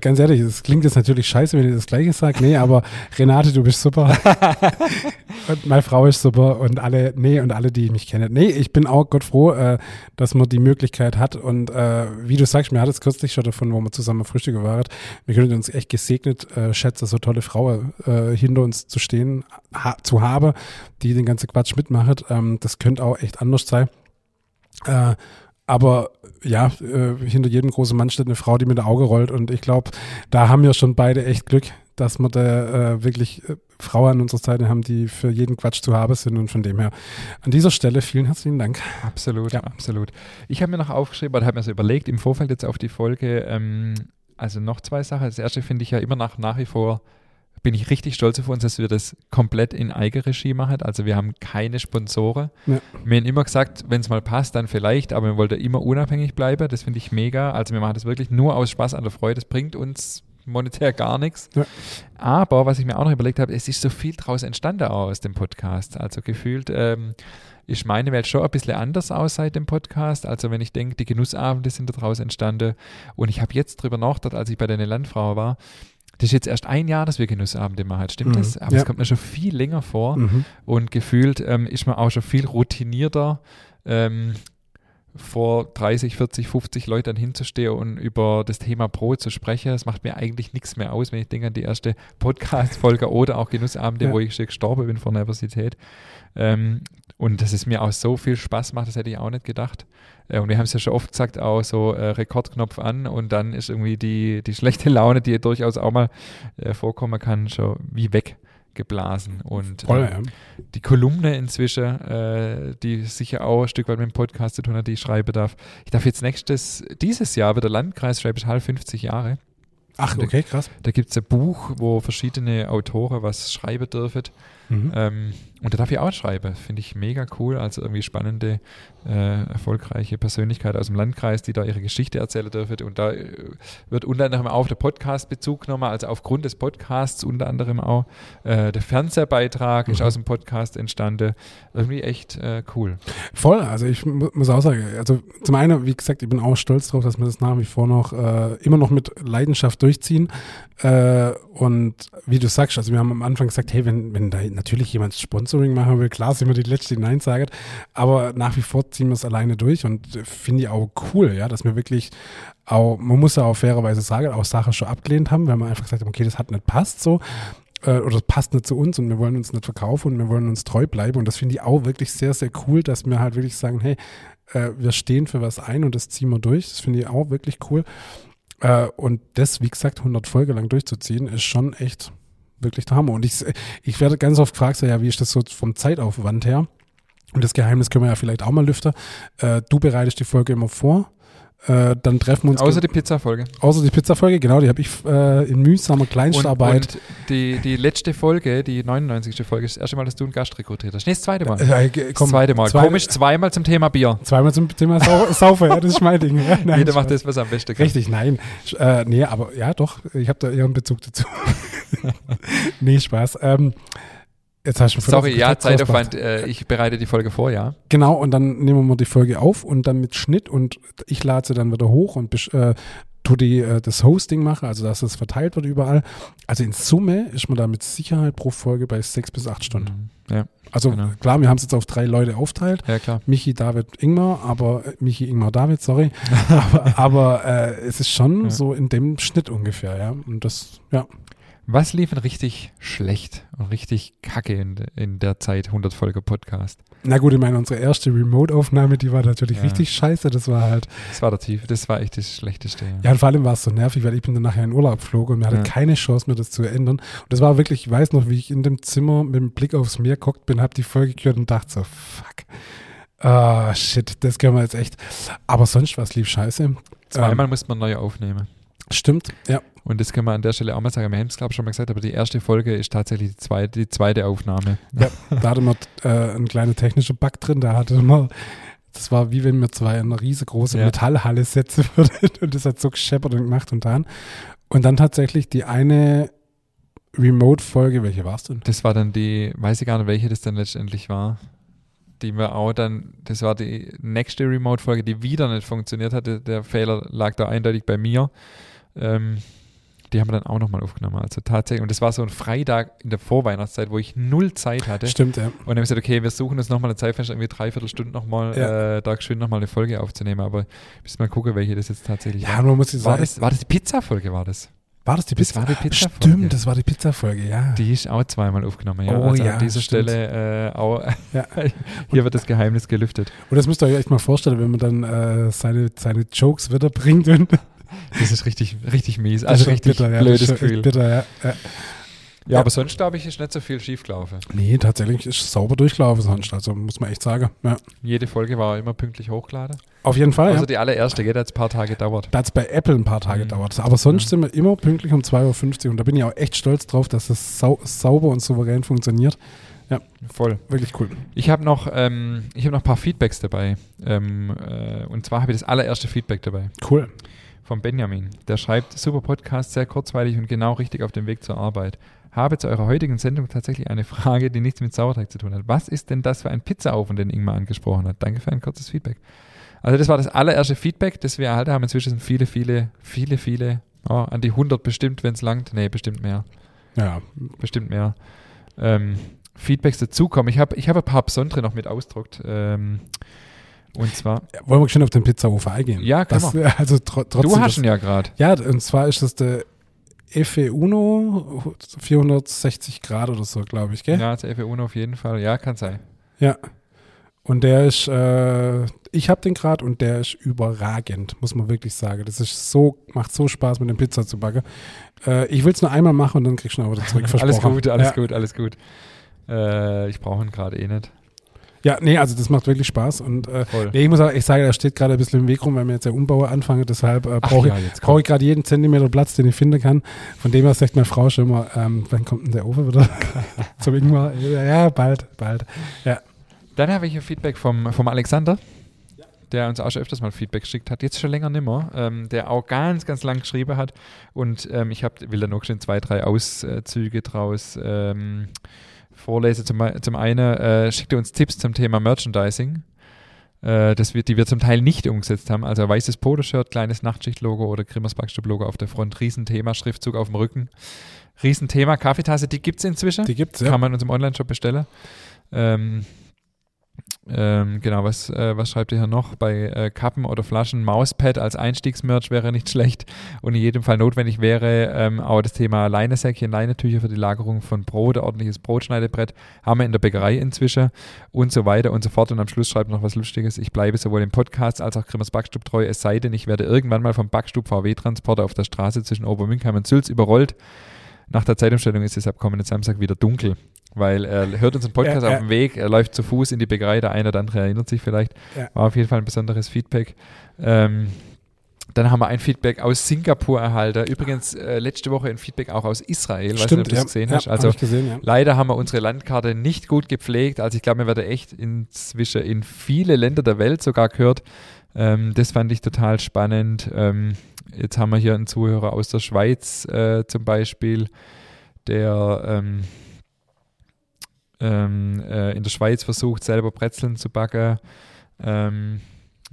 ganz ehrlich, es klingt jetzt natürlich scheiße, wenn ich das Gleiche sage. Nee, aber Renate, du bist super. und meine Frau ist super und alle, nee, und alle, die mich kennen. Nee, ich bin auch Gott froh, äh, dass man die Möglichkeit hat. Und äh, wie du sagst, mir hat es kürzlich schon davon, wo wir zusammen Frühstücke waren. Wir können uns echt gesegnet äh, schätzen, so tolle Frau äh, hinter uns zu stehen, ha zu haben, die den ganzen Quatsch mitmacht. Ähm, das könnte auch echt anders sein. Äh, aber ja, äh, hinter jedem großen Mann steht eine Frau, die mit der Auge rollt. Und ich glaube, da haben wir schon beide echt Glück, dass wir da äh, wirklich äh, Frauen an unserer Seite haben, die für jeden Quatsch zu haben sind. Und von dem her an dieser Stelle vielen herzlichen Dank. Absolut, ja. absolut. Ich habe mir noch aufgeschrieben, oder habe mir so überlegt, im Vorfeld jetzt auf die Folge, ähm, also noch zwei Sachen. Das erste finde ich ja immer nach, nach wie vor bin ich richtig stolz auf uns, dass wir das komplett in Eigenregie machen. Also wir haben keine Sponsoren. Ja. Wir haben immer gesagt, wenn es mal passt, dann vielleicht, aber wir wollten immer unabhängig bleiben. Das finde ich mega. Also wir machen das wirklich nur aus Spaß an der Freude. Das bringt uns monetär gar nichts. Ja. Aber was ich mir auch noch überlegt habe, es ist so viel daraus entstanden aus dem Podcast. Also gefühlt ähm, ist meine Welt schon ein bisschen anders aus seit dem Podcast. Also wenn ich denke, die Genussabende sind daraus entstanden und ich habe jetzt drüber nachgedacht, als ich bei der Landfrau war, das ist jetzt erst ein Jahr, dass wir Genussabende machen, stimmt mhm. das? Aber es ja. kommt mir schon viel länger vor mhm. und gefühlt ähm, ist man auch schon viel routinierter, ähm, vor 30, 40, 50 Leuten hinzustehen und über das Thema Brot zu sprechen. Das macht mir eigentlich nichts mehr aus, wenn ich denke an die erste Podcast-Folge oder auch Genussabende, ja. wo ich schon gestorben bin vor der Universität. Ähm, und dass es mir auch so viel Spaß macht, das hätte ich auch nicht gedacht. Äh, und wir haben es ja schon oft gesagt, auch so äh, Rekordknopf an und dann ist irgendwie die, die schlechte Laune, die durchaus auch mal äh, vorkommen kann, schon wie weggeblasen. Und Voll, ja. die Kolumne inzwischen, äh, die sicher auch ein Stück weit mit dem Podcast zu tun hat, die ich schreiben darf. Ich darf jetzt nächstes, dieses Jahr wird der Landkreis Schwäbisch Hall 50 Jahre. Ach, okay, krass. Da, da gibt es ein Buch, wo verschiedene Autoren was schreiben dürfen. Mhm. Ähm, und da darf ich auch schreiben. Finde ich mega cool. Also irgendwie spannende, äh, erfolgreiche Persönlichkeit aus dem Landkreis, die da ihre Geschichte erzählen dürfen. Und da äh, wird unter anderem auch der Podcast Bezug genommen, also aufgrund des Podcasts unter anderem auch. Äh, der Fernsehbeitrag mhm. ist aus dem Podcast entstanden. Irgendwie echt äh, cool. Voll. Also ich muss auch sagen, also zum einen, wie gesagt, ich bin auch stolz darauf, dass wir das nach wie vor noch äh, immer noch mit Leidenschaft durchziehen. Äh, und wie du sagst, also wir haben am Anfang gesagt, hey, wenn, wenn da natürlich jemand Sponsoring machen will, klar sind wir die Letzte, die Nein sagt, aber nach wie vor ziehen wir es alleine durch und finde ich auch cool, ja, dass wir wirklich auch, man muss ja auch fairerweise sagen, auch Sachen schon abgelehnt haben, weil man einfach gesagt haben, okay, das hat nicht passt so äh, oder passt nicht zu uns und wir wollen uns nicht verkaufen und wir wollen uns treu bleiben und das finde ich auch wirklich sehr, sehr cool, dass wir halt wirklich sagen, hey, äh, wir stehen für was ein und das ziehen wir durch, das finde ich auch wirklich cool. Äh, und das, wie gesagt, 100 Folge lang durchzuziehen, ist schon echt wirklich der Hammer. Und ich, ich werde ganz oft gefragt, so, ja, wie ist das so vom Zeitaufwand her? Und das Geheimnis können wir ja vielleicht auch mal lüften. Äh, du bereitest die Folge immer vor. Äh, dann treffen wir uns. Außer die Pizza-Folge. Außer die Pizza-Folge, genau, die habe ich äh, in mühsamer Kleinstarbeit. Und, und, die, die letzte Folge, die 99. Folge, ist das erste Mal, dass du einen Gast rekrutiert hast. Nee, das zweite Mal. Äh, komm, das zweite Mal. Zwei, Komisch, zweimal zum Thema Bier. Zweimal zum Thema Sau Saufer, ja, das ist mein Ding. Ja, nein, Jeder macht das, was er am besten kann. Richtig, nein. Äh, nee, aber ja, doch, ich habe da eher einen Bezug dazu. Nee, Spaß. Ähm, Jetzt hast du Sorry, ja, Zeitaufwand. Äh, ich bereite die Folge vor, ja. Genau, und dann nehmen wir die Folge auf und dann mit Schnitt und ich lade sie dann wieder hoch und äh, tu die, äh, das Hosting mache, also dass es verteilt wird überall. Also in Summe ist man da mit Sicherheit pro Folge bei sechs bis acht Stunden. Mhm. Ja. Also genau. klar, wir haben es jetzt auf drei Leute aufteilt. Ja, klar. Michi, David, Ingmar, aber äh, Michi, Ingmar, David, sorry. aber, aber äh, es ist schon ja. so in dem Schnitt ungefähr, ja. Und das, ja. Was lief denn richtig schlecht und richtig kacke in, in der Zeit 100 Folge Podcast? Na gut, ich meine, unsere erste Remote-Aufnahme, die war natürlich ja. richtig scheiße. Das war halt. Das war der Tief, das war echt das Schlechteste. Ja, ja und vor allem war es so nervig, weil ich bin dann nachher in Urlaub flog und mir hatte ja. keine Chance mehr, das zu ändern. Und das war wirklich, ich weiß noch, wie ich in dem Zimmer mit dem Blick aufs Meer guckt bin, habe die Folge gehört und dachte so, fuck. Ah, oh, shit, das können wir jetzt echt. Aber sonst was lief scheiße. Zweimal ähm, musste man neu aufnehmen. Stimmt, ja. Und das können wir an der Stelle auch mal sagen. Wir haben es, glaube ich, schon mal gesagt, aber die erste Folge ist tatsächlich die zweite, die zweite Aufnahme. Ja, da hatte man äh, einen kleinen technischen Bug drin. Da hatte man, das war wie wenn wir zwei in eine riesengroße ja. Metallhalle setzen würden. Und das hat so gescheppert und gemacht und dann. Und dann tatsächlich die eine Remote-Folge, welche war es denn? Das war dann die, weiß ich gar nicht, welche das dann letztendlich war. Die wir auch dann, das war die nächste Remote-Folge, die wieder nicht funktioniert hatte. Der Fehler lag da eindeutig bei mir. Ähm, die haben wir dann auch nochmal aufgenommen. Also tatsächlich, und das war so ein Freitag in der Vorweihnachtszeit, wo ich null Zeit hatte. Stimmt, ja. Und dann haben wir gesagt, okay, wir suchen uns nochmal eine Zeitfenster, irgendwie dreiviertel Stunden nochmal, ja. äh, da schön nochmal eine Folge aufzunehmen. Aber bis mal gucken, welche das jetzt tatsächlich ja, war. Man muss jetzt war, das, war das die Pizza-Folge, war das? War das die Pizza? Das war die Pizza -Folge. Stimmt, das war die Pizza-Folge, ja. Die ist auch zweimal aufgenommen, ja. Oh, also ja, an dieser stimmt. Stelle äh, auch. Ja. hier wird das Geheimnis gelüftet. Und das müsst ihr euch echt mal vorstellen, wenn man dann äh, seine, seine Jokes wieder bringt und das ist richtig, richtig mies. Also richtig bitter, ja, blödes Gefühl. Bitter, ja. ja. Ja, aber sonst glaube ich, ist nicht so viel schiefgelaufen. Nee, tatsächlich ist sauber durchgelaufen sonst. Also muss man echt sagen. Ja. Jede Folge war immer pünktlich hochgeladen. Auf jeden Fall. Also ja. die allererste, geht jetzt ein paar Tage gedauert. Da hat es bei Apple ein paar Tage mhm. gedauert. Aber sonst ja. sind wir immer pünktlich um 2.50 Uhr. Und da bin ich auch echt stolz drauf, dass das sau sauber und souverän funktioniert. Ja, voll. Wirklich cool. Ich habe noch, ähm, hab noch ein paar Feedbacks dabei. Ähm, äh, und zwar habe ich das allererste Feedback dabei. Cool von Benjamin. Der schreibt, super Podcast, sehr kurzweilig und genau richtig auf dem Weg zur Arbeit. Habe zu eurer heutigen Sendung tatsächlich eine Frage, die nichts mit Sauerteig zu tun hat. Was ist denn das für ein Pizzaofen, den Ingmar angesprochen hat? Danke für ein kurzes Feedback. Also das war das allererste Feedback, das wir erhalten haben. Inzwischen sind viele, viele, viele, viele, oh, an die 100 bestimmt, wenn es langt. Nee, bestimmt mehr. Ja. Bestimmt mehr. Ähm, Feedbacks dazukommen. Ich habe ich hab ein paar besondere noch mit ausdruckt. Ähm, und zwar. Wollen wir schon auf den Pizzahof eingehen? Ja, kann das, Also tr trotzdem. Du hast ihn ja gerade. Ja, und zwar ist das der Efe Uno 460 Grad oder so, glaube ich, gell? Ja, der Efe Uno auf jeden Fall. Ja, kann sein. Ja. Und der ist, äh, ich habe den gerade und der ist überragend, muss man wirklich sagen. Das ist so, macht so Spaß, mit dem Pizza zu backen. Äh, ich will es nur einmal machen und dann kriegst du ihn wieder zurück. alles gut, alles ja. gut, alles gut. Äh, ich brauche ihn gerade eh nicht. Ja, nee, also das macht wirklich Spaß. Und äh, nee, ich muss auch, ich sage, er steht gerade ein bisschen im Weg rum, weil wir jetzt der Umbau anfangen. Deshalb äh, brauche ja, ich, brauch ich gerade jeden Zentimeter Platz, den ich finden kann. Von dem her sagt meine Frau schon immer, ähm, wann kommt denn der Ofen wieder zum Ingmar? Ja, bald, bald. Ja. Dann habe ich ein Feedback vom, vom Alexander der uns auch schon öfters mal Feedback geschickt hat, jetzt schon länger nimmer, ähm, der auch ganz, ganz lang geschrieben hat. Und ähm, ich hab, will da noch schon zwei, drei Auszüge draus ähm, vorlese. Zum, zum einen äh, schickt er uns Tipps zum Thema Merchandising. äh, das wir, die wir zum Teil nicht umgesetzt haben. Also weißes Poloshirt, kleines Nachtschicht-Logo oder Grimmers Backstub-Logo auf der Front, Riesenthema, Schriftzug auf dem Rücken. Riesenthema, Kaffeetasse, die gibt es inzwischen. Die gibt es, ja. Kann man in unserem Online-Shop bestellen. Ähm, ähm, genau, was, äh, was schreibt ihr hier noch? Bei äh, Kappen oder Flaschen, Mauspad als Einstiegsmerch wäre nicht schlecht und in jedem Fall notwendig wäre ähm, auch das Thema Leinesäckchen, Leinetücher für die Lagerung von Brot, ordentliches Brotschneidebrett, haben wir in der Bäckerei inzwischen und so weiter und so fort. Und am Schluss schreibt noch was Lustiges. Ich bleibe sowohl im Podcast als auch Grimmers Backstub treu, es sei denn, ich werde irgendwann mal vom Backstub VW-Transporter auf der Straße zwischen Obermünkheim und Sülz überrollt. Nach der Zeitumstellung ist es ab kommenden Samstag wieder dunkel weil er hört unseren Podcast ja, auf dem Weg, er läuft zu Fuß in die Bäckerei, der eine oder andere erinnert sich vielleicht. Ja. War auf jeden Fall ein besonderes Feedback. Ähm, dann haben wir ein Feedback aus Singapur erhalten. Übrigens äh, letzte Woche ein Feedback auch aus Israel, Stimmt, weißt du, ob du das gesehen hast. Also gesehen, leider haben wir unsere Landkarte nicht gut gepflegt. Also ich glaube, mir werde echt inzwischen in viele Länder der Welt sogar gehört. Ähm, das fand ich total spannend. Ähm, jetzt haben wir hier einen Zuhörer aus der Schweiz äh, zum Beispiel, der ähm, ähm, äh, in der Schweiz versucht, selber Brezeln zu backen. Ähm,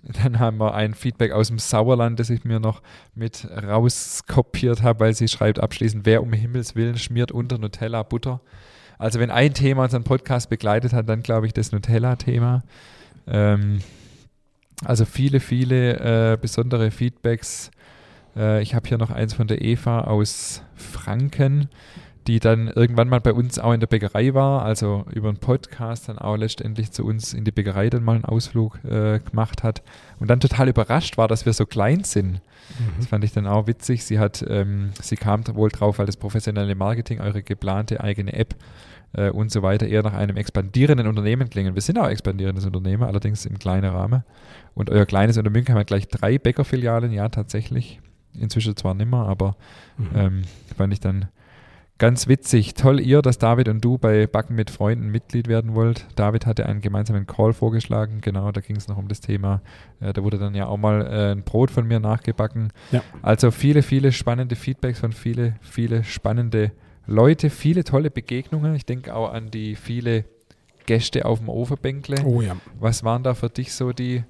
dann haben wir ein Feedback aus dem Sauerland, das ich mir noch mit rauskopiert habe, weil sie schreibt abschließend, wer um Himmels Willen schmiert unter Nutella Butter. Also wenn ein Thema unseren Podcast begleitet hat, dann glaube ich das Nutella-Thema. Ähm, also viele, viele äh, besondere Feedbacks. Äh, ich habe hier noch eins von der Eva aus Franken die dann irgendwann mal bei uns auch in der Bäckerei war, also über einen Podcast dann auch letztendlich zu uns in die Bäckerei dann mal einen Ausflug äh, gemacht hat und dann total überrascht war, dass wir so klein sind. Mhm. Das fand ich dann auch witzig. Sie hat, ähm, sie kam wohl drauf, weil das professionelle Marketing, eure geplante eigene App äh, und so weiter eher nach einem expandierenden Unternehmen klingen. Wir sind auch expandierendes Unternehmen, allerdings im kleinen Rahmen. Und euer kleines Unternehmen hat gleich drei Bäckerfilialen, ja tatsächlich. Inzwischen zwar nimmer, aber mhm. ähm, fand ich dann Ganz witzig, toll ihr, dass David und du bei Backen mit Freunden Mitglied werden wollt. David hatte einen gemeinsamen Call vorgeschlagen, genau, da ging es noch um das Thema. Äh, da wurde dann ja auch mal äh, ein Brot von mir nachgebacken. Ja. Also viele, viele spannende Feedbacks von viele, viele spannende Leute, viele tolle Begegnungen. Ich denke auch an die viele Gäste auf dem Ofenbänkle. Oh ja. Was waren da für dich so die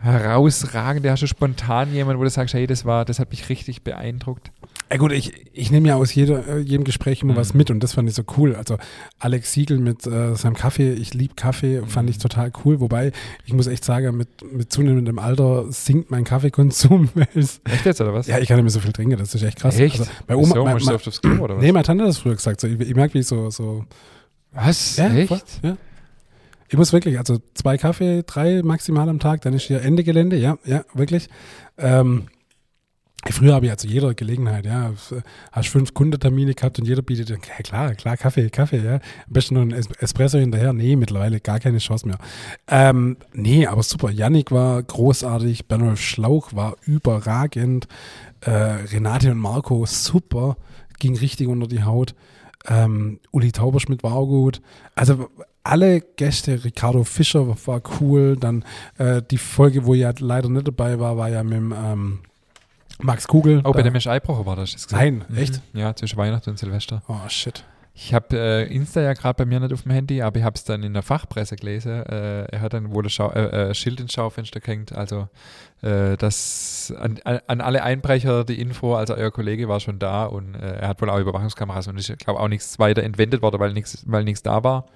herausragende? Hast du spontan jemanden, wo du sagst, hey, das war, das hat mich richtig beeindruckt? Ja gut, ich, ich nehme ja aus jeder, äh, jedem Gespräch immer mhm. was mit und das fand ich so cool. Also Alex Siegel mit äh, seinem Kaffee, ich liebe Kaffee, mhm. fand ich total cool. Wobei, ich muss echt sagen, mit, mit zunehmendem Alter sinkt mein Kaffeekonsum. echt jetzt oder was? Ja, ich kann nicht mehr so viel trinken, das ist echt krass. Echt? Also, bei Oma, so, mein, mein, aufs Klo, oder was? Nee, meine Tante hat das früher gesagt. So, ich, ich merke, wie ich so, so. Was? Ja, echt? Voll, ja. Ich muss wirklich, also zwei Kaffee, drei maximal am Tag, dann ist hier Ende Gelände, ja, ja, wirklich. Ähm, Früher habe ich also jeder Gelegenheit, ja, hast fünf Kundentermine gehabt und jeder bietet, ja klar, klar, Kaffee, Kaffee, ja. Am besten noch ein Espresso hinterher. Nee, mittlerweile gar keine Chance mehr. Ähm, nee, aber super. Yannick war großartig, Bernolf Schlauch war überragend, äh, Renate und Marco super, ging richtig unter die Haut. Ähm, Uli Tauberschmidt war auch gut. Also alle Gäste, Ricardo Fischer war cool. Dann äh, die Folge, wo ja leider nicht dabei war, war ja mit dem ähm, Max Kugel. Oh, bei dem Mensch Eibrocher war das. das Nein, mhm. echt? Ja, zwischen Weihnachten und Silvester. Oh, shit. Ich habe äh, Insta ja gerade bei mir nicht auf dem Handy, aber ich habe es dann in der Fachpresse gelesen. Äh, er hat dann wohl das äh, äh, Schild ins Schaufenster gehängt. Also äh, das an, an, alle Einbrecher die Info, also euer Kollege war schon da und äh, er hat wohl auch Überwachungskameras und ich glaube auch nichts weiter entwendet worden, weil nichts weil nichts da war.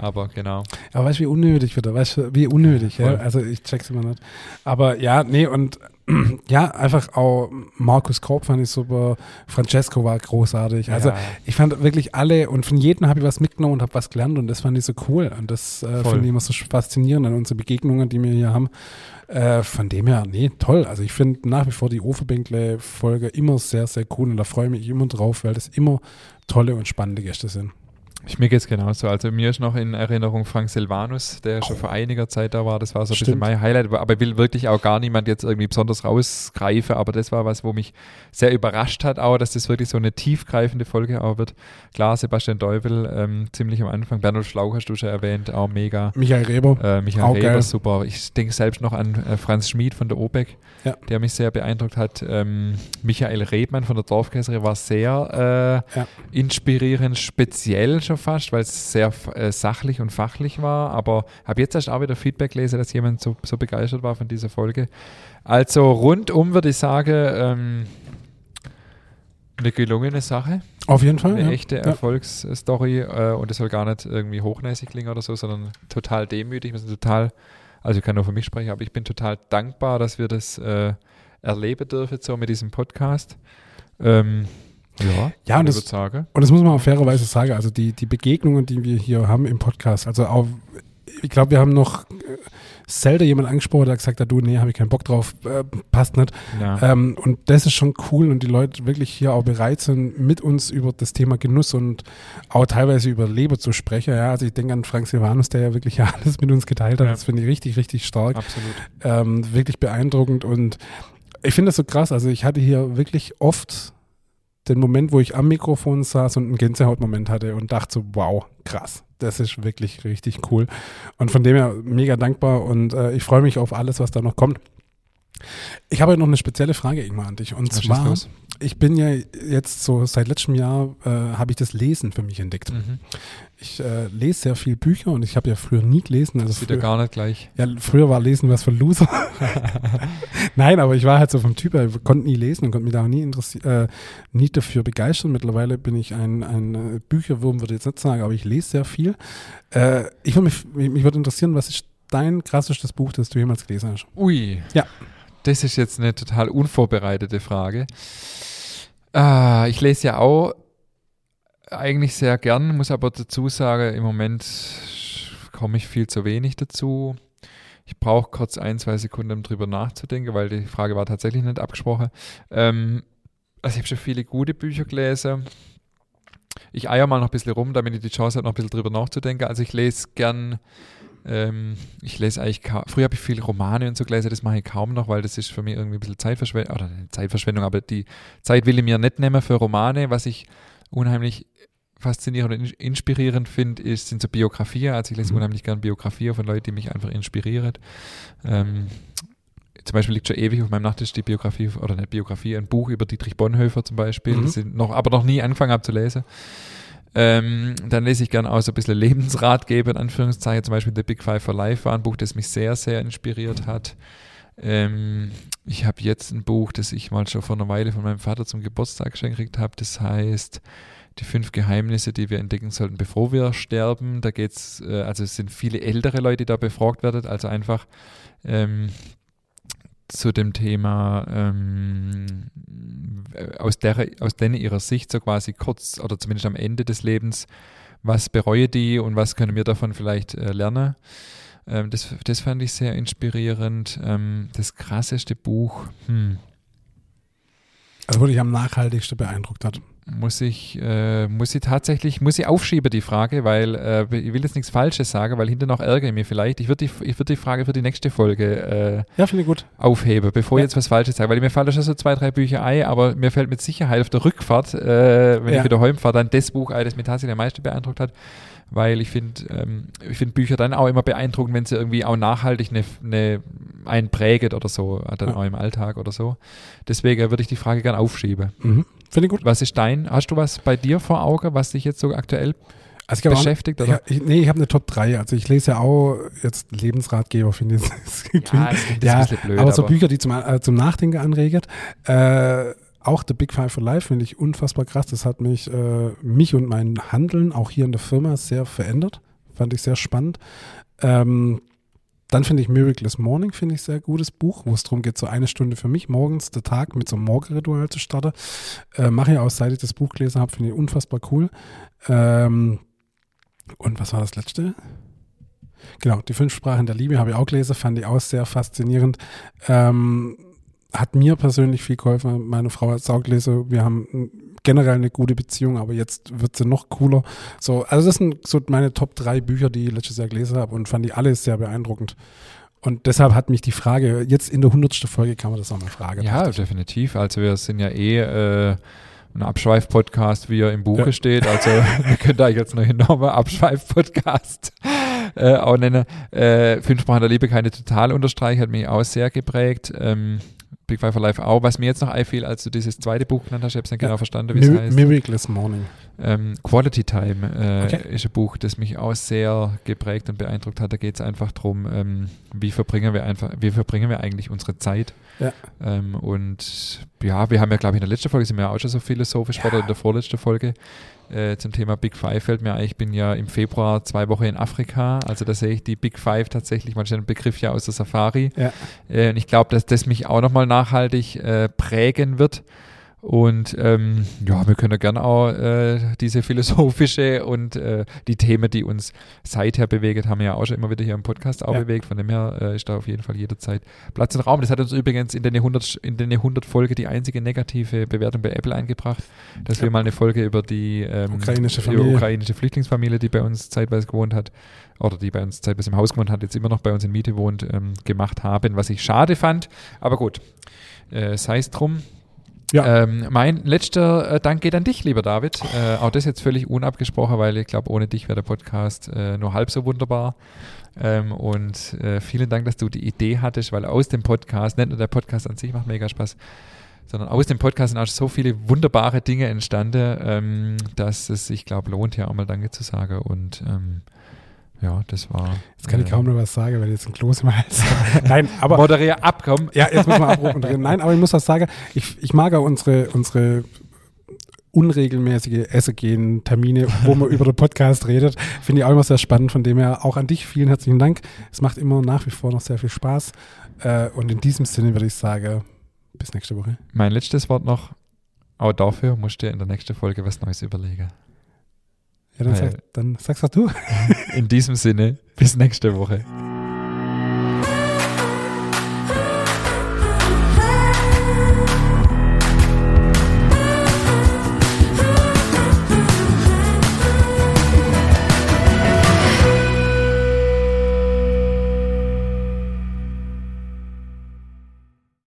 Aber genau. Aber weißt du, wie unnötig wird er? Weißt du, wie unnötig, ja? Also ich check's immer nicht. Aber ja, nee, und ja, einfach auch Markus Korb fand ich super, Francesco war großartig. Also ja. ich fand wirklich alle und von jedem habe ich was mitgenommen und habe was gelernt und das fand ich so cool. Und das äh, finde ich immer so faszinierend an unsere Begegnungen, die wir hier haben. Äh, von dem her, nee, toll. Also ich finde nach wie vor die Ofenbänkle-Folge immer sehr, sehr cool und da freue ich mich immer drauf, weil das immer tolle und spannende Gäste sind. Ich mir geht es genauso. Also mir ist noch in Erinnerung Frank Silvanus, der schon vor einiger Zeit da war. Das war so ein Stimmt. bisschen mein Highlight. Aber ich will wirklich auch gar niemand jetzt irgendwie besonders rausgreifen. Aber das war was, wo mich sehr überrascht hat, auch, dass das wirklich so eine tiefgreifende Folge auch wird. Klar, Sebastian Deuvel, ähm, ziemlich am Anfang. Bernhard Schlauch hast du schon erwähnt, auch mega. Michael Reber. Äh, Michael auch Reber, geil. super. Ich denke selbst noch an äh, Franz Schmid von der OPEC, ja. der mich sehr beeindruckt hat. Ähm, Michael Rebmann von der Dorfkäserie war sehr äh, ja. inspirierend, speziell schon fast, weil es sehr äh, sachlich und fachlich war. Aber habe jetzt erst auch wieder Feedback gelesen, dass jemand so, so begeistert war von dieser Folge. Also rundum würde ich sagen, ähm, eine gelungene Sache. Auf jeden Fall. Eine ja. echte Ja. Erfolgsstory äh, und es soll gar nicht irgendwie hochnäsig klingen oder so, sondern total demütig. Wir sind total, also ich kann nur für mich sprechen, aber ich bin total dankbar, dass wir das äh, erleben dürfen, so mit diesem Podcast. Ähm, ja, Ja, und das- sagen. Und das muss man auch fairerweise sagen, also die, die Begegnungen, die wir hier haben im Podcast, also auch, ich glaube, wir haben noch äh, selten jemand angesprochen, der gesagt hat, du, nee, habe ich keinen Bock drauf, äh, passt nicht. Ja. Ähm, und das ist schon cool und die Leute wirklich hier auch bereit sind, mit uns über das Thema Genuss und auch teilweise über Leber zu sprechen. Ja, also ich denke an Frank Silvanus, der ja wirklich ja alles mit uns geteilt hat. Ja. Das finde ich richtig, richtig stark. Absolut. ähm, wirklich beeindruckend und ich finde das so krass. Also ich hatte hier wirklich oft den Moment, wo ich am Mikrofon saß und einen Gänsehautmoment hatte und dachte so, wow, krass. Das ist wirklich richtig cool. Und von dem her mega dankbar und äh, ich freue mich auf alles, was da noch kommt. Ich habe noch eine spezielle Frage Ingmar an dich. Und Ja, zwar, ich bin ja jetzt so seit letztem Jahr äh, habe ich das Lesen für mich entdeckt. Mhm. Ich äh, lese sehr viel Bücher und ich habe ja früher nie gelesen. Also Das ja früher- gar nicht gleich. ja, früher war Lesen was für Loser. Nein, aber ich war halt so vom Typ her, ich konnte nie lesen und konnte mich da auch nie, äh, nie dafür begeistern. Mittlerweile bin ich ein, ein äh, Bücherwurm, würde ich jetzt nicht sagen, aber ich lese sehr viel. Äh, ich würde mich, mich würde interessieren, was ist dein krassestes Buch, das du jemals gelesen hast? Ui. Ja. Das ist jetzt eine total unvorbereitete Frage. Ah, ich lese ja auch eigentlich sehr gern, muss aber dazu sagen, im Moment komme ich viel zu wenig dazu. Ich brauche kurz ein, zwei Sekunden, um drüber nachzudenken, weil die Frage war tatsächlich nicht abgesprochen. Ähm, also ich habe schon viele gute Bücher gelesen. Ich eier mal noch ein bisschen rum, damit ich die Chance habe, noch ein bisschen drüber nachzudenken. Also ich lese gern ähm, ich lese eigentlich kaum, früher habe ich viel Romane und so gelesen, das mache ich kaum noch, weil das ist für mich irgendwie ein bisschen Zeitverschwendung, oder Zeitverschwendung, aber die Zeit will ich mir nicht nehmen für Romane. Was ich unheimlich faszinierend und in- inspirierend finde, ist, sind so Biografien. Also ich lese Mhm. unheimlich gern Biografien von Leuten, die mich einfach inspirieren. Ähm, zum Beispiel liegt schon ewig auf meinem Nachttisch die Biografie, oder nicht Biografie, ein Buch über Dietrich Bonhoeffer zum Beispiel, Mhm. das ich noch, aber noch nie angefangen habe zu lesen. Ähm, dann lese ich gerne auch so ein bisschen Lebensratgeber, in Anführungszeichen, zum Beispiel The Big Five for Life war ein Buch, das mich sehr, sehr inspiriert hat. Ähm, ich habe jetzt ein Buch, das ich mal schon vor einer Weile von meinem Vater zum Geburtstag geschenkt gekriegt habe, das heißt Die fünf Geheimnisse, die wir entdecken sollten, bevor wir sterben. Da geht es, äh, also es sind viele ältere Leute, die da befragt werden, also einfach ähm, zu dem Thema ähm, aus, der, aus denen ihrer Sicht so quasi kurz oder zumindest am Ende des Lebens, was bereue die und was können wir davon vielleicht äh, lernen. Ähm, das, das fand ich sehr inspirierend. Ähm, das krasseste Buch, hm, Also, wo dich am nachhaltigsten beeindruckt hat. Muss ich, äh, muss ich tatsächlich, muss ich aufschieben, die Frage, weil äh, ich will jetzt nichts Falsches sagen, weil hinterher noch ärgere ich mich vielleicht. Ich würde die, ich würd die Frage für die nächste Folge äh, Ja, finde ich gut. aufhebe, bevor Ja. ich jetzt was Falsches sage, weil mir fallen schon so zwei, drei Bücher ein, aber mir fällt mit Sicherheit auf der Rückfahrt, äh, wenn Ja. ich wieder heimfahre, dann das Buch ein, das mich tatsächlich am meisten beeindruckt hat, weil ich finde, ähm, ich finde Bücher dann auch immer beeindruckend, wenn sie irgendwie auch nachhaltig eine, eine, einen präget oder so, dann Ja. auch im Alltag oder so. Deswegen würde ich die Frage gerne aufschieben. Mhm. Finde ich gut. Was ist dein, hast du was bei dir vor Augen, was dich jetzt so aktuell Also ich auch- beschäftigt? Ja, Oder? ich, nee, ich habe eine Top 3. Also ich lese ja auch jetzt Lebensratgeber, finde ich. Das klingt- es klingt Ja, ein bisschen blöd, aber so Bücher, die zum, äh, zum Nachdenken anregen. Äh, auch The Big Five for Life finde ich unfassbar krass. Das hat mich, äh, mich und mein Handeln auch hier in der Firma sehr verändert. Fand ich sehr spannend. Ähm, dann finde ich Miraculous Morning, finde ich sehr gutes Buch, wo es darum geht, so eine Stunde für mich morgens, der Tag mit so einem Morgenritual zu starten. Äh, Mache ich auch, seit ich das Buch gelesen habe, finde ich unfassbar cool. Ähm, und was war das letzte? Genau, die fünf Sprachen der Liebe habe ich auch gelesen, fand ich auch sehr faszinierend. Ähm, hat mir persönlich viel geholfen. Meine Frau hat es auch gelesen. Wir haben generell eine gute Beziehung, aber jetzt wird sie noch cooler. So, also das sind so meine Top drei Bücher, die ich letztes Jahr gelesen habe und fand die alle sehr beeindruckend. Und deshalb hat mich die Frage, jetzt in der hundertste Folge kann man das auch mal fragen. Ja, definitiv. Also wir sind ja eh äh, ein Abschweif-Podcast, wie er im Buche Ja. steht. Also wir können da jetzt noch enorme Abschweif-Podcast äh, auch nennen. Äh, Fünf Sprachen der Liebe, keine total unterstreichen, hat mich auch sehr geprägt. Ähm, Big Five for Life auch. Was mir jetzt noch einfiel, als du dieses zweite Buch genannt hast, ich habe es nicht ja, genau verstanden, wie es heißt. Miraculous Morning. Ähm, Quality Time äh, okay. ist ein Buch, das mich auch sehr geprägt und beeindruckt hat. Da geht es einfach darum, ähm, wie verbringen wir einfach, wie verbringen wir eigentlich unsere Zeit. Ja. Ähm, und ja, wir haben ja, glaube ich, in der letzten Folge sind wir ja auch schon so philosophisch ja. oder in der vorletzten Folge äh, zum Thema Big Five fällt mir ein, ich bin ja im Februar zwei Wochen in Afrika, also da sehe ich die Big Five tatsächlich, man stellt den Begriff ja aus der Safari. Ja. Äh, und ich glaube, dass das mich auch nochmal nachhaltig äh, prägen wird. Und ähm, ja, wir können gerne auch äh, diese philosophische und äh, die Themen, die uns seither bewegt, haben wir ja auch schon immer wieder hier im Podcast auch ja. bewegt. Von dem her äh, ist da auf jeden Fall jederzeit Platz und Raum. Das hat uns übrigens in den 100, in den 100 Folge die einzige negative Bewertung bei Apple eingebracht, dass ja. wir mal eine Folge über die ähm, ukrainische, Familie. ukrainische Flüchtlingsfamilie, die bei uns zeitweise gewohnt hat, oder die bei uns zeitweise im Haus gewohnt hat, jetzt immer noch bei uns in Miete wohnt, ähm, gemacht haben, was ich schade fand. Aber gut, äh, sei es drum. Ja. Ähm, mein letzter äh, Dank geht an dich, lieber David. Äh, auch das jetzt völlig unabgesprochen, weil ich glaube, ohne dich wäre der Podcast äh, nur halb so wunderbar. Ähm, und äh, vielen Dank, dass du die Idee hattest, weil aus dem Podcast, nicht nur der Podcast an sich macht mega Spaß, sondern aus dem Podcast sind auch so viele wunderbare Dinge entstanden, ähm, dass es sich, glaube lohnt, hier auch mal Danke zu sagen. Und ähm, ja, das war. Jetzt kann äh, ich kaum noch was sagen, weil jetzt ein Kloß im Hals. Nein, aber. Moderier abkommen. Ja, jetzt muss man abrufen. Nein, aber ich muss was sagen. Ich, ich mag auch unsere, unsere unregelmäßige Essegehen Termine, wo man über den Podcast redet, finde ich auch immer sehr spannend. Von dem her auch an dich vielen herzlichen Dank. Es macht immer nach wie vor noch sehr viel Spaß. Äh, und in diesem Sinne würde ich sagen, bis nächste Woche. Mein letztes Wort noch. Auch dafür musst du in der nächsten Folge was Neues überlegen. Ja, dann, sag, dann sagst du. In diesem Sinne, bis nächste Woche.